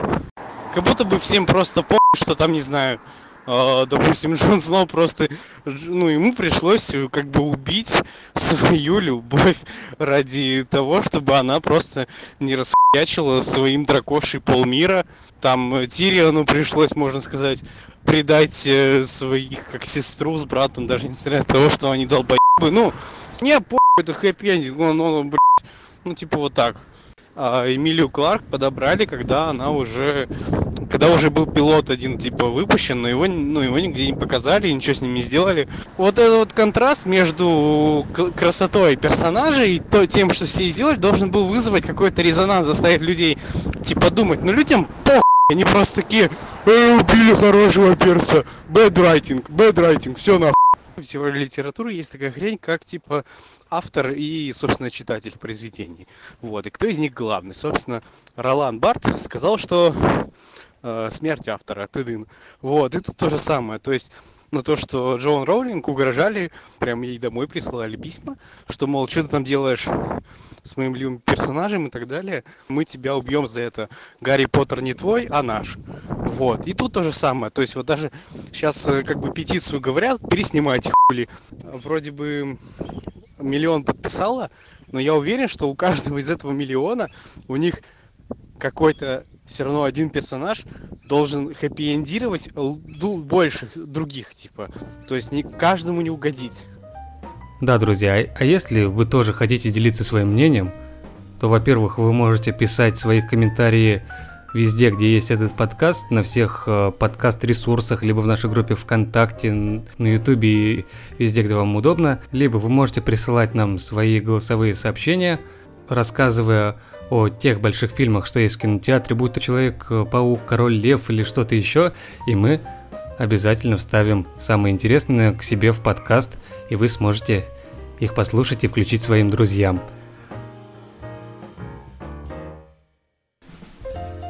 Как будто бы всем просто по что там, не знаю, допустим, Джон Сноу просто, ну, ему пришлось э, как бы убить свою любовь ради того, чтобы она просто не расхуячила своим дракошей полмира. Там э, Тириону пришлось, можно сказать, предать э, своих как сестру с братом, даже несмотря на того, что они долбоебы. Ну, не, по это хэппи-эндинг, он, он, блядь, ну типа вот так. А Эмилию Кларк подобрали, когда она уже, когда уже был пилот один типа выпущен, но его, ну его нигде не показали, ничего с ним не сделали. Вот этот вот контраст между красотой персонажей и то, тем, что все сделали, должен был вызвать какой-то резонанс, заставить людей типа думать. Но людям по они просто такие, э, убили хорошего перса, bad writing, bad writing, все нахуй в теории литературы есть такая хрень, как типа автор и, собственно, читатель произведений. Вот. И кто из них главный? Собственно, Ролан Барт сказал, что э, смерть автора, тыдын. Вот. И тут то же самое. То есть на то, что Джоан Роулинг угрожали, прям ей домой присылали письма, что, мол, что ты там делаешь с моим любимым персонажем и так далее. Мы тебя убьем за это. Гарри Поттер не твой, а наш. Вот. И тут то же самое. То есть вот даже сейчас э, как бы петицию говорят, переснимайте хули. Вроде бы миллион подписало, но я уверен, что у каждого из этого миллиона у них какой-то все равно один персонаж должен хэппи-эндировать больше других, типа. То есть не каждому не угодить. Да, друзья, а, а если вы тоже хотите делиться своим мнением, то, во-первых, вы можете писать свои комментарии везде, где есть этот подкаст, на всех э, подкаст-ресурсах, либо в нашей группе ВКонтакте, на Ютубе и везде, где вам удобно. Либо вы можете присылать нам свои голосовые сообщения, рассказывая о тех больших фильмах, что есть в кинотеатре, будь то Человек-паук, Король Лев или что-то еще, и мы обязательно вставим самое интересное к себе в подкаст, и вы сможете их послушать и включить своим друзьям.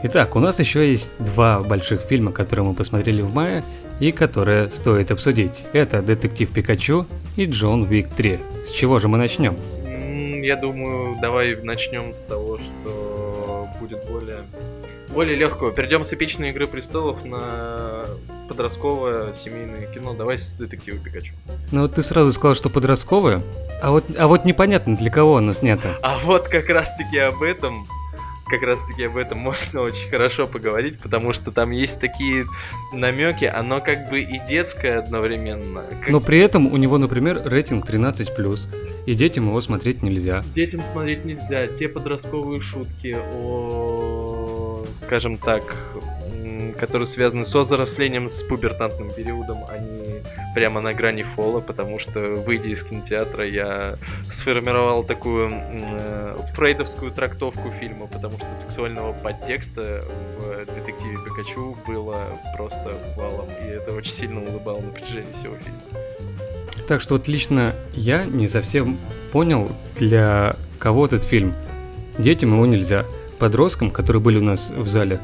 Итак, у нас еще есть два больших фильма, которые мы посмотрели в мае и которые стоит обсудить. Это «Детектив Пикачу» и «Джон Уик 3». С чего же мы начнем? Я думаю, давай начнем с того, что будет более более легкого. Перейдем с эпичной игры престолов на подростковое семейное кино. Давай с детектива Пикачу. Ну вот ты сразу сказал, что подростковое, а вот, а вот непонятно, для кого оно снято. А вот как раз-таки об этом как раз таки об этом можно очень хорошо поговорить, потому что там есть такие намеки, оно как бы и детское одновременно. Как... Но при этом у него, например, рейтинг 13+, и детям его смотреть нельзя. Детям смотреть нельзя. Те подростковые шутки о, скажем так, которые связаны с взрослением, с пубертантным периодом, они прямо на грани фола, потому что, выйдя из кинотеатра, я сформировал такую э, фрейдовскую трактовку фильма, потому что сексуального подтекста в детективе Пикачу было просто валом, и это очень сильно улыбало на протяжении всего фильма. Так что вот лично я не совсем понял, для кого этот фильм. Детям его нельзя. Подросткам, которые были у нас в зале,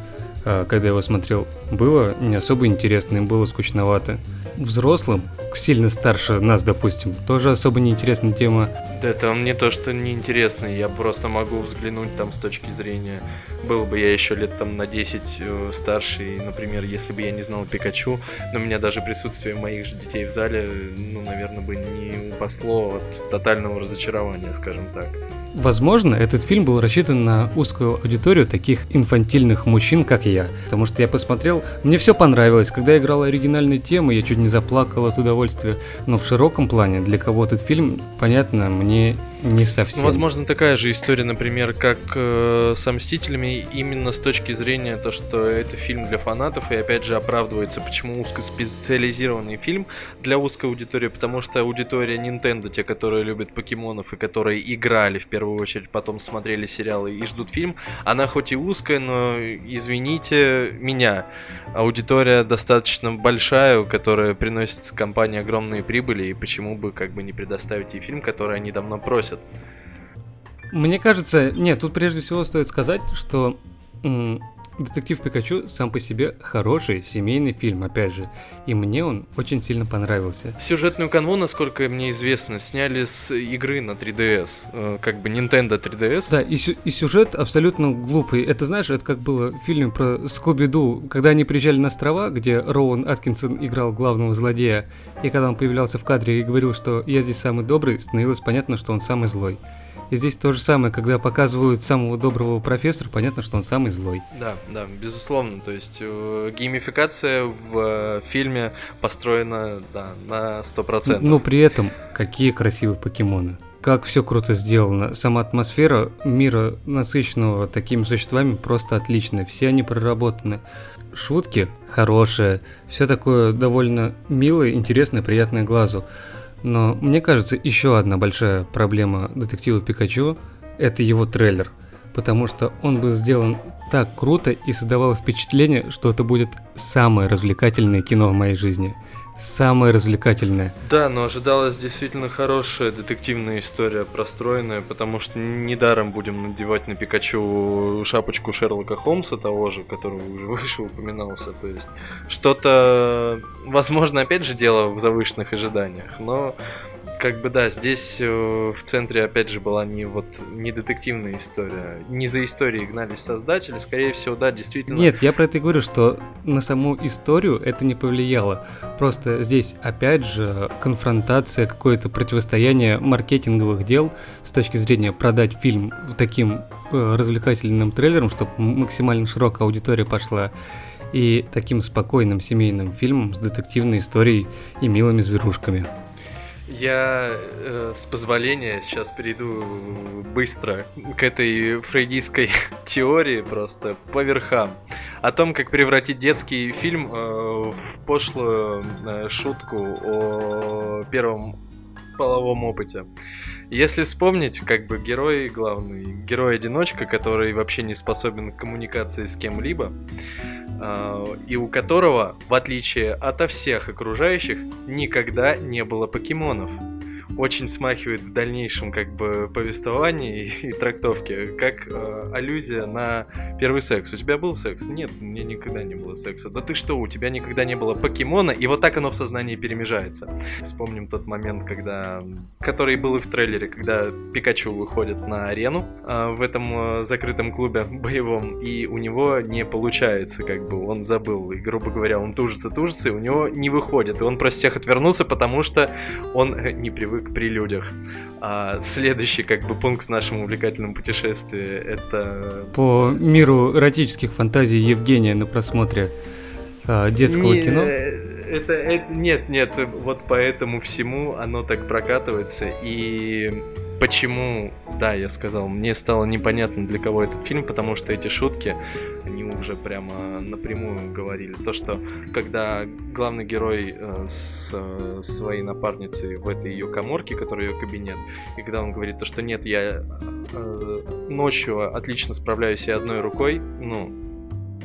а, когда я его смотрел, было не особо интересно, им было скучновато. Взрослым, сильно старше нас, допустим, тоже особо неинтересная тема. Да, там не то, что неинтересно, я просто могу взглянуть там с точки зрения, был бы я еще лет там на 10 э, старше, и, например, если бы я не знал Пикачу, но меня даже присутствие моих же детей в зале, ну, наверное, бы не упасло от тотального разочарования, скажем так. Возможно, этот фильм был рассчитан на узкую аудиторию таких инфантильных мужчин, как я. Потому что я посмотрел, мне все понравилось. Когда я играл оригинальные темы, я чуть не заплакал от удовольствия. Но в широком плане, для кого этот фильм, понятно, мне не совсем. Возможно, такая же история, например, как э, с Мстителями, именно с точки зрения то, что это фильм для фанатов, и опять же оправдывается, почему узкоспециализированный фильм для узкой аудитории, потому что аудитория Nintendo, те, которые любят покемонов и которые играли в первую очередь, потом смотрели сериалы и ждут фильм, она хоть и узкая, но, извините меня, аудитория достаточно большая, которая приносит компании огромные прибыли, и почему бы как бы не предоставить ей фильм, который они давно просят просят. Мне кажется, нет, тут прежде всего стоит сказать, что Детектив Пикачу сам по себе хороший семейный фильм, опять же, и мне он очень сильно понравился. Сюжетную канву, насколько мне известно, сняли с игры на 3DS, э, как бы Nintendo 3DS. Да, и, сю- и сюжет абсолютно глупый. Это, знаешь, это как было в фильме про Скуби-Ду, когда они приезжали на острова, где Роуэн Аткинсон играл главного злодея, и когда он появлялся в кадре и говорил, что я здесь самый добрый, становилось понятно, что он самый злой. И здесь то же самое, когда показывают самого доброго профессора, понятно, что он самый злой. Да, да, безусловно. То есть э, геймификация в э, фильме построена да, на 100%. Но при этом, какие красивые покемоны. Как все круто сделано. Сама атмосфера мира, насыщенного такими существами, просто отличная. Все они проработаны. Шутки хорошие. Все такое довольно милое, интересное, приятное глазу. Но мне кажется, еще одна большая проблема детектива Пикачу – это его трейлер. Потому что он был сделан так круто и создавал впечатление, что это будет самое развлекательное кино в моей жизни – самое развлекательное. Да, но ожидалась действительно хорошая детективная история, простроенная, потому что недаром будем надевать на Пикачу шапочку Шерлока Холмса того же, который уже выше упоминался. То есть что-то, возможно, опять же дело в завышенных ожиданиях, но как бы да, здесь э, в центре опять же была не вот не детективная история, не за историей гнались создатели, скорее всего, да, действительно. Нет, я про это и говорю, что на саму историю это не повлияло. Просто здесь опять же конфронтация, какое-то противостояние маркетинговых дел с точки зрения продать фильм таким э, развлекательным трейлером, чтобы максимально широкая аудитория пошла и таким спокойным семейным фильмом с детективной историей и милыми зверушками. Я э, с позволения сейчас перейду быстро к этой фрейдистской теории просто по верхам. О том, как превратить детский фильм э, в пошлую э, шутку о первом половом опыте. Если вспомнить, как бы герой главный, герой-одиночка, который вообще не способен к коммуникации с кем-либо, и у которого, в отличие от всех окружающих, никогда не было покемонов. Очень смахивает в дальнейшем как бы повествовании и, трактовке, как э, аллюзия на первый секс. У тебя был секс? Нет, меня никогда не было секса. Да ты что, у тебя никогда не было покемона? И вот так оно в сознании перемежается. Вспомним тот момент, когда... Который был и в трейлере, когда Пикачу выходит на арену э, в этом э, закрытом клубе боевом, и у него не получается, как бы, он забыл, и, грубо говоря, он тужится, тужится, и у него не выходит, и он просто всех отвернулся, потому что он не привык при людях. А следующий, как бы, пункт в нашем увлекательном путешествии, это... По миру эротических фантазий Евгения на просмотре а, детского Не, кино. Это, это, нет, нет, вот поэтому всему оно так прокатывается, и почему, да, я сказал, мне стало непонятно, для кого этот фильм, потому что эти шутки, они уже прямо напрямую говорили. То, что когда главный герой э, с э, своей напарницей в этой ее коморке, которая ее кабинет, и когда он говорит то, что нет, я э, ночью отлично справляюсь и одной рукой, ну,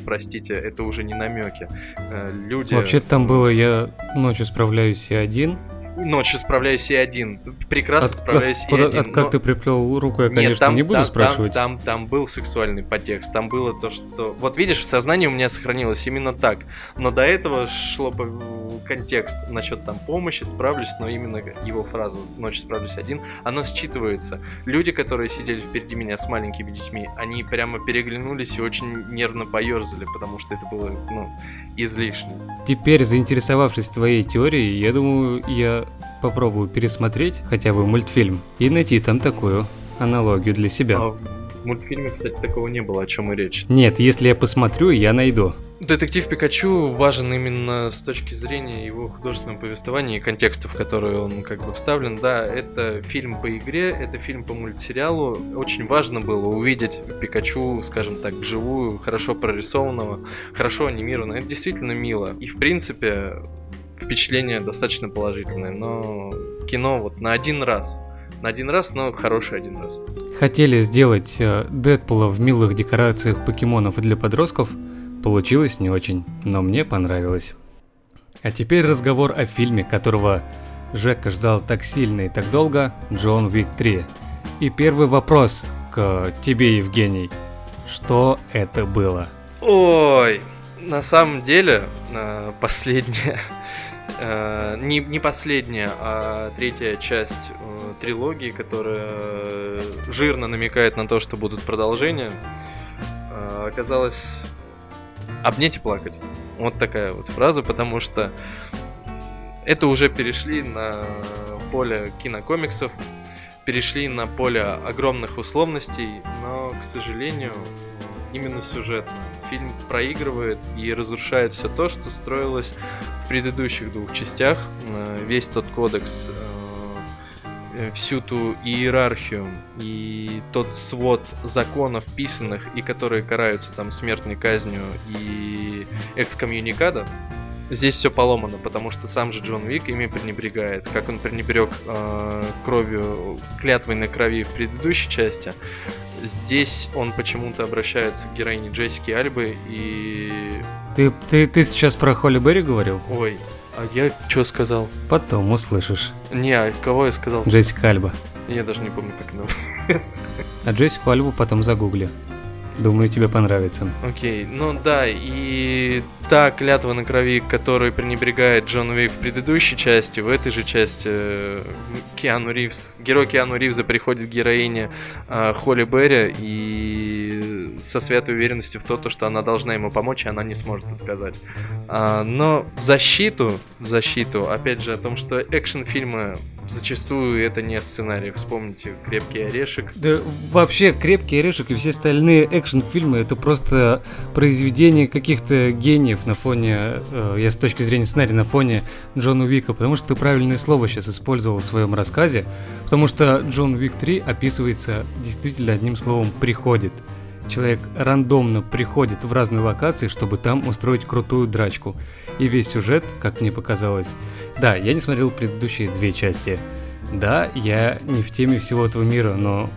простите, это уже не намеки. Э, люди... Вообще там было я ночью справляюсь и один. Ночью справляюсь и один. Прекрасно От- справляюсь от- и куда- один. от- как но- ты приплел руку, я, Нет, конечно, там, не буду там- спрашивать. Там, там, там был сексуальный подтекст, там было то, что... Вот видишь, в сознании у меня сохранилось именно так. Но до этого шло по... контекст насчет там помощи, справлюсь, но именно его фраза «ночью справлюсь один», она считывается. Люди, которые сидели впереди меня с маленькими детьми, они прямо переглянулись и очень нервно поерзали, потому что это было, ну, излишне. Теперь, заинтересовавшись твоей теорией, я думаю, я попробую пересмотреть хотя бы мультфильм и найти там такую аналогию для себя. А в мультфильме, кстати, такого не было, о чем и речь. Нет, если я посмотрю, я найду. Детектив Пикачу важен именно с точки зрения его художественного повествования и контекста, в который он как бы вставлен. Да, это фильм по игре, это фильм по мультсериалу. Очень важно было увидеть Пикачу, скажем так, вживую, хорошо прорисованного, хорошо анимированного. Это действительно мило. И в принципе впечатление достаточно положительное. Но кино вот на один раз. На один раз, но хороший один раз. Хотели сделать э, Дэдпула в милых декорациях покемонов для подростков, получилось не очень, но мне понравилось. А теперь разговор о фильме, которого Жека ждал так сильно и так долго, Джон Уик 3. И первый вопрос к тебе, Евгений. Что это было? Ой, на самом деле, э, последняя, э, не, не последняя, а третья часть э, трилогии, которая жирно намекает на то, что будут продолжения, э, оказалась обнять и плакать. Вот такая вот фраза, потому что это уже перешли на поле кинокомиксов, перешли на поле огромных условностей, но, к сожалению, именно сюжетно. Фильм проигрывает и разрушает все то, что строилось в предыдущих двух частях. Э, Весь тот кодекс, э, э, всю ту иерархию и тот свод законов писанных, и которые караются там смертной казнью и экскоммуникада, Здесь все поломано, потому что сам же Джон Уик ими пренебрегает. Как он пренебрег э, кровью, клятвой на крови в предыдущей части, здесь он почему-то обращается к героине Джессики Альбы и... Ты, ты, ты сейчас про Холли Берри говорил? Ой, а я что сказал? Потом услышишь. Не, а кого я сказал? Джессика Альба. Я даже не помню, как она. А Джессику Альбу потом загугли. Думаю, тебе понравится. Окей, ну да, и та клятва на крови, которой пренебрегает Джон Уик в предыдущей части, в этой же части э, Киану Ривз, герой Киану Ривза приходит к героине э, Холли Берри и со святой уверенностью в то, то, что она должна ему помочь, и она не сможет отказать. А, но в защиту, в защиту, опять же, о том, что экшн-фильмы зачастую это не сценарий. Вспомните «Крепкий орешек». Да вообще «Крепкий орешек» и все остальные экшн-фильмы это просто произведение каких-то гениев на фоне, э, я с точки зрения сценария, на фоне Джона Уика, потому что ты правильное слово сейчас использовал в своем рассказе, потому что Джон Уик 3 описывается действительно одним словом «приходит». Человек рандомно приходит в разные локации, чтобы там устроить крутую драчку. И весь сюжет, как мне показалось... Да, я не смотрел предыдущие две части. Да, я не в теме всего этого мира, но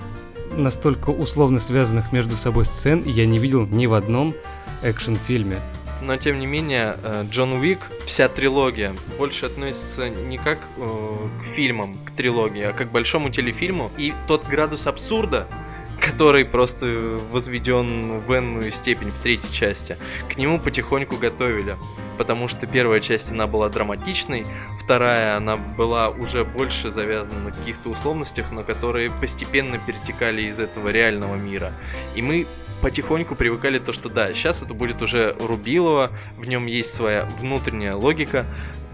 настолько условно связанных между собой сцен я не видел ни в одном экшн-фильме. но тем не менее э, Джон Уик, вся трилогия, больше относится не как э, к фильмам, к трилогии, а как к большому телефильму. И тот градус абсурда, который просто возведен в энную степень в третьей части, к нему потихоньку готовили. Потому что первая часть, она была драматичной, вторая, она была уже больше завязана на каких-то условностях, но которые постепенно перетекали из этого реального мира. И мы потихоньку привыкали то, что да, сейчас это будет уже Рубилова, в нем есть своя внутренняя логика,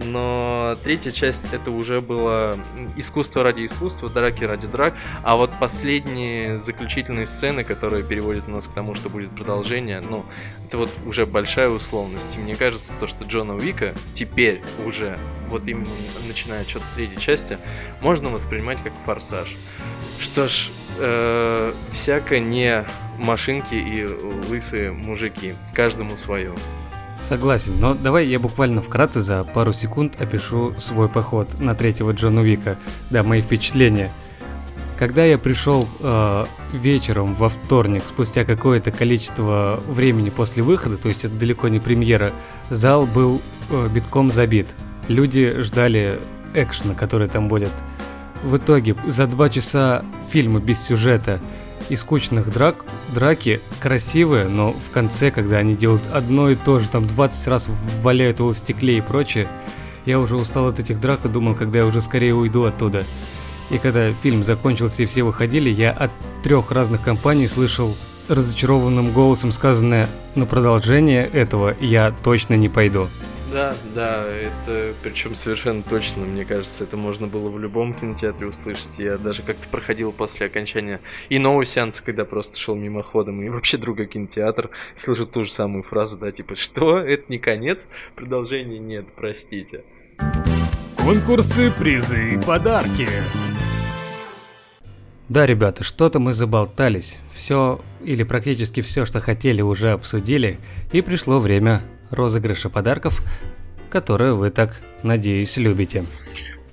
но третья часть это уже было искусство ради искусства, драки ради драк, а вот последние заключительные сцены, которые переводят нас к тому, что будет продолжение, ну, это вот уже большая условность. И мне кажется, то, что Джона Уика теперь уже, вот именно начиная что-то с третьей части, можно воспринимать как форсаж. Что ж, э, всяко не машинки и лысые мужики, каждому свое. Согласен, но давай я буквально вкратце за пару секунд опишу свой поход на третьего Джона Уика. Да, мои впечатления. Когда я пришел э, вечером во вторник, спустя какое-то количество времени после выхода, то есть это далеко не премьера, зал был э, битком забит. Люди ждали экшена, который там будет. В итоге за два часа фильма без сюжета и скучных драк, драки красивые, но в конце, когда они делают одно и то же, там 20 раз валяют его в стекле и прочее, я уже устал от этих драк и думал, когда я уже скорее уйду оттуда. И когда фильм закончился и все выходили, я от трех разных компаний слышал разочарованным голосом сказанное «На продолжение этого я точно не пойду». Да, да, это причем совершенно точно, мне кажется, это можно было в любом кинотеатре услышать. Я даже как-то проходил после окончания иного сеанса, когда просто шел мимоходом, и вообще другой кинотеатр, слышу ту же самую фразу, да, типа, что, это не конец, продолжения нет, простите. Конкурсы, призы и подарки. Да, ребята, что-то мы заболтались. Все или практически все, что хотели, уже обсудили, и пришло время розыгрыша подарков, которые вы так, надеюсь, любите.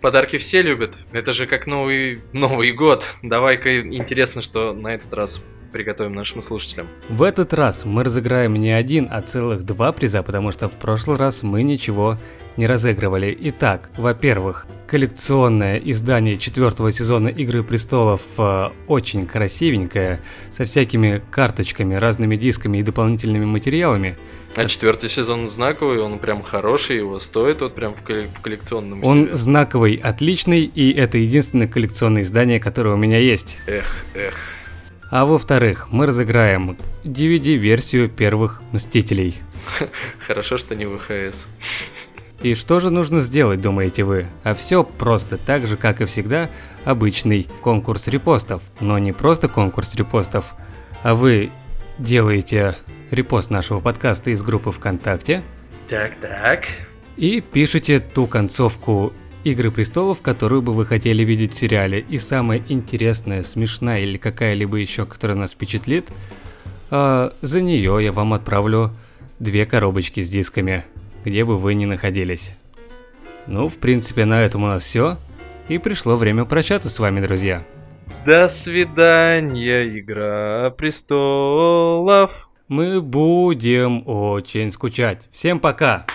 Подарки все любят. Это же как Новый, Новый год. Давай-ка интересно, что на этот раз приготовим нашим слушателям. В этот раз мы разыграем не один, а целых два приза, потому что в прошлый раз мы ничего не разыгрывали. Итак, во-первых, коллекционное издание четвертого сезона Игры престолов э, очень красивенькое, со всякими карточками, разными дисками и дополнительными материалами. А четвертый сезон знаковый, он прям хороший, его стоит вот прям в, в коллекционном Он себе. знаковый, отличный, и это единственное коллекционное издание, которое у меня есть. Эх, эх. А во-вторых, мы разыграем DVD-версию первых Мстителей. Хорошо, что не ВХС. И что же нужно сделать, думаете вы? А все просто так же, как и всегда, обычный конкурс репостов. Но не просто конкурс репостов, а вы делаете репост нашего подкаста из группы ВКонтакте. Так, так. И пишите ту концовку Игры престолов, которую бы вы хотели видеть в сериале. И самое интересное, смешная или какая-либо еще, которая нас впечатлит, а за нее я вам отправлю две коробочки с дисками где бы вы ни находились. Ну, в принципе, на этом у нас все. И пришло время прощаться с вами, друзья. До свидания, Игра Престолов. Мы будем очень скучать. Всем пока!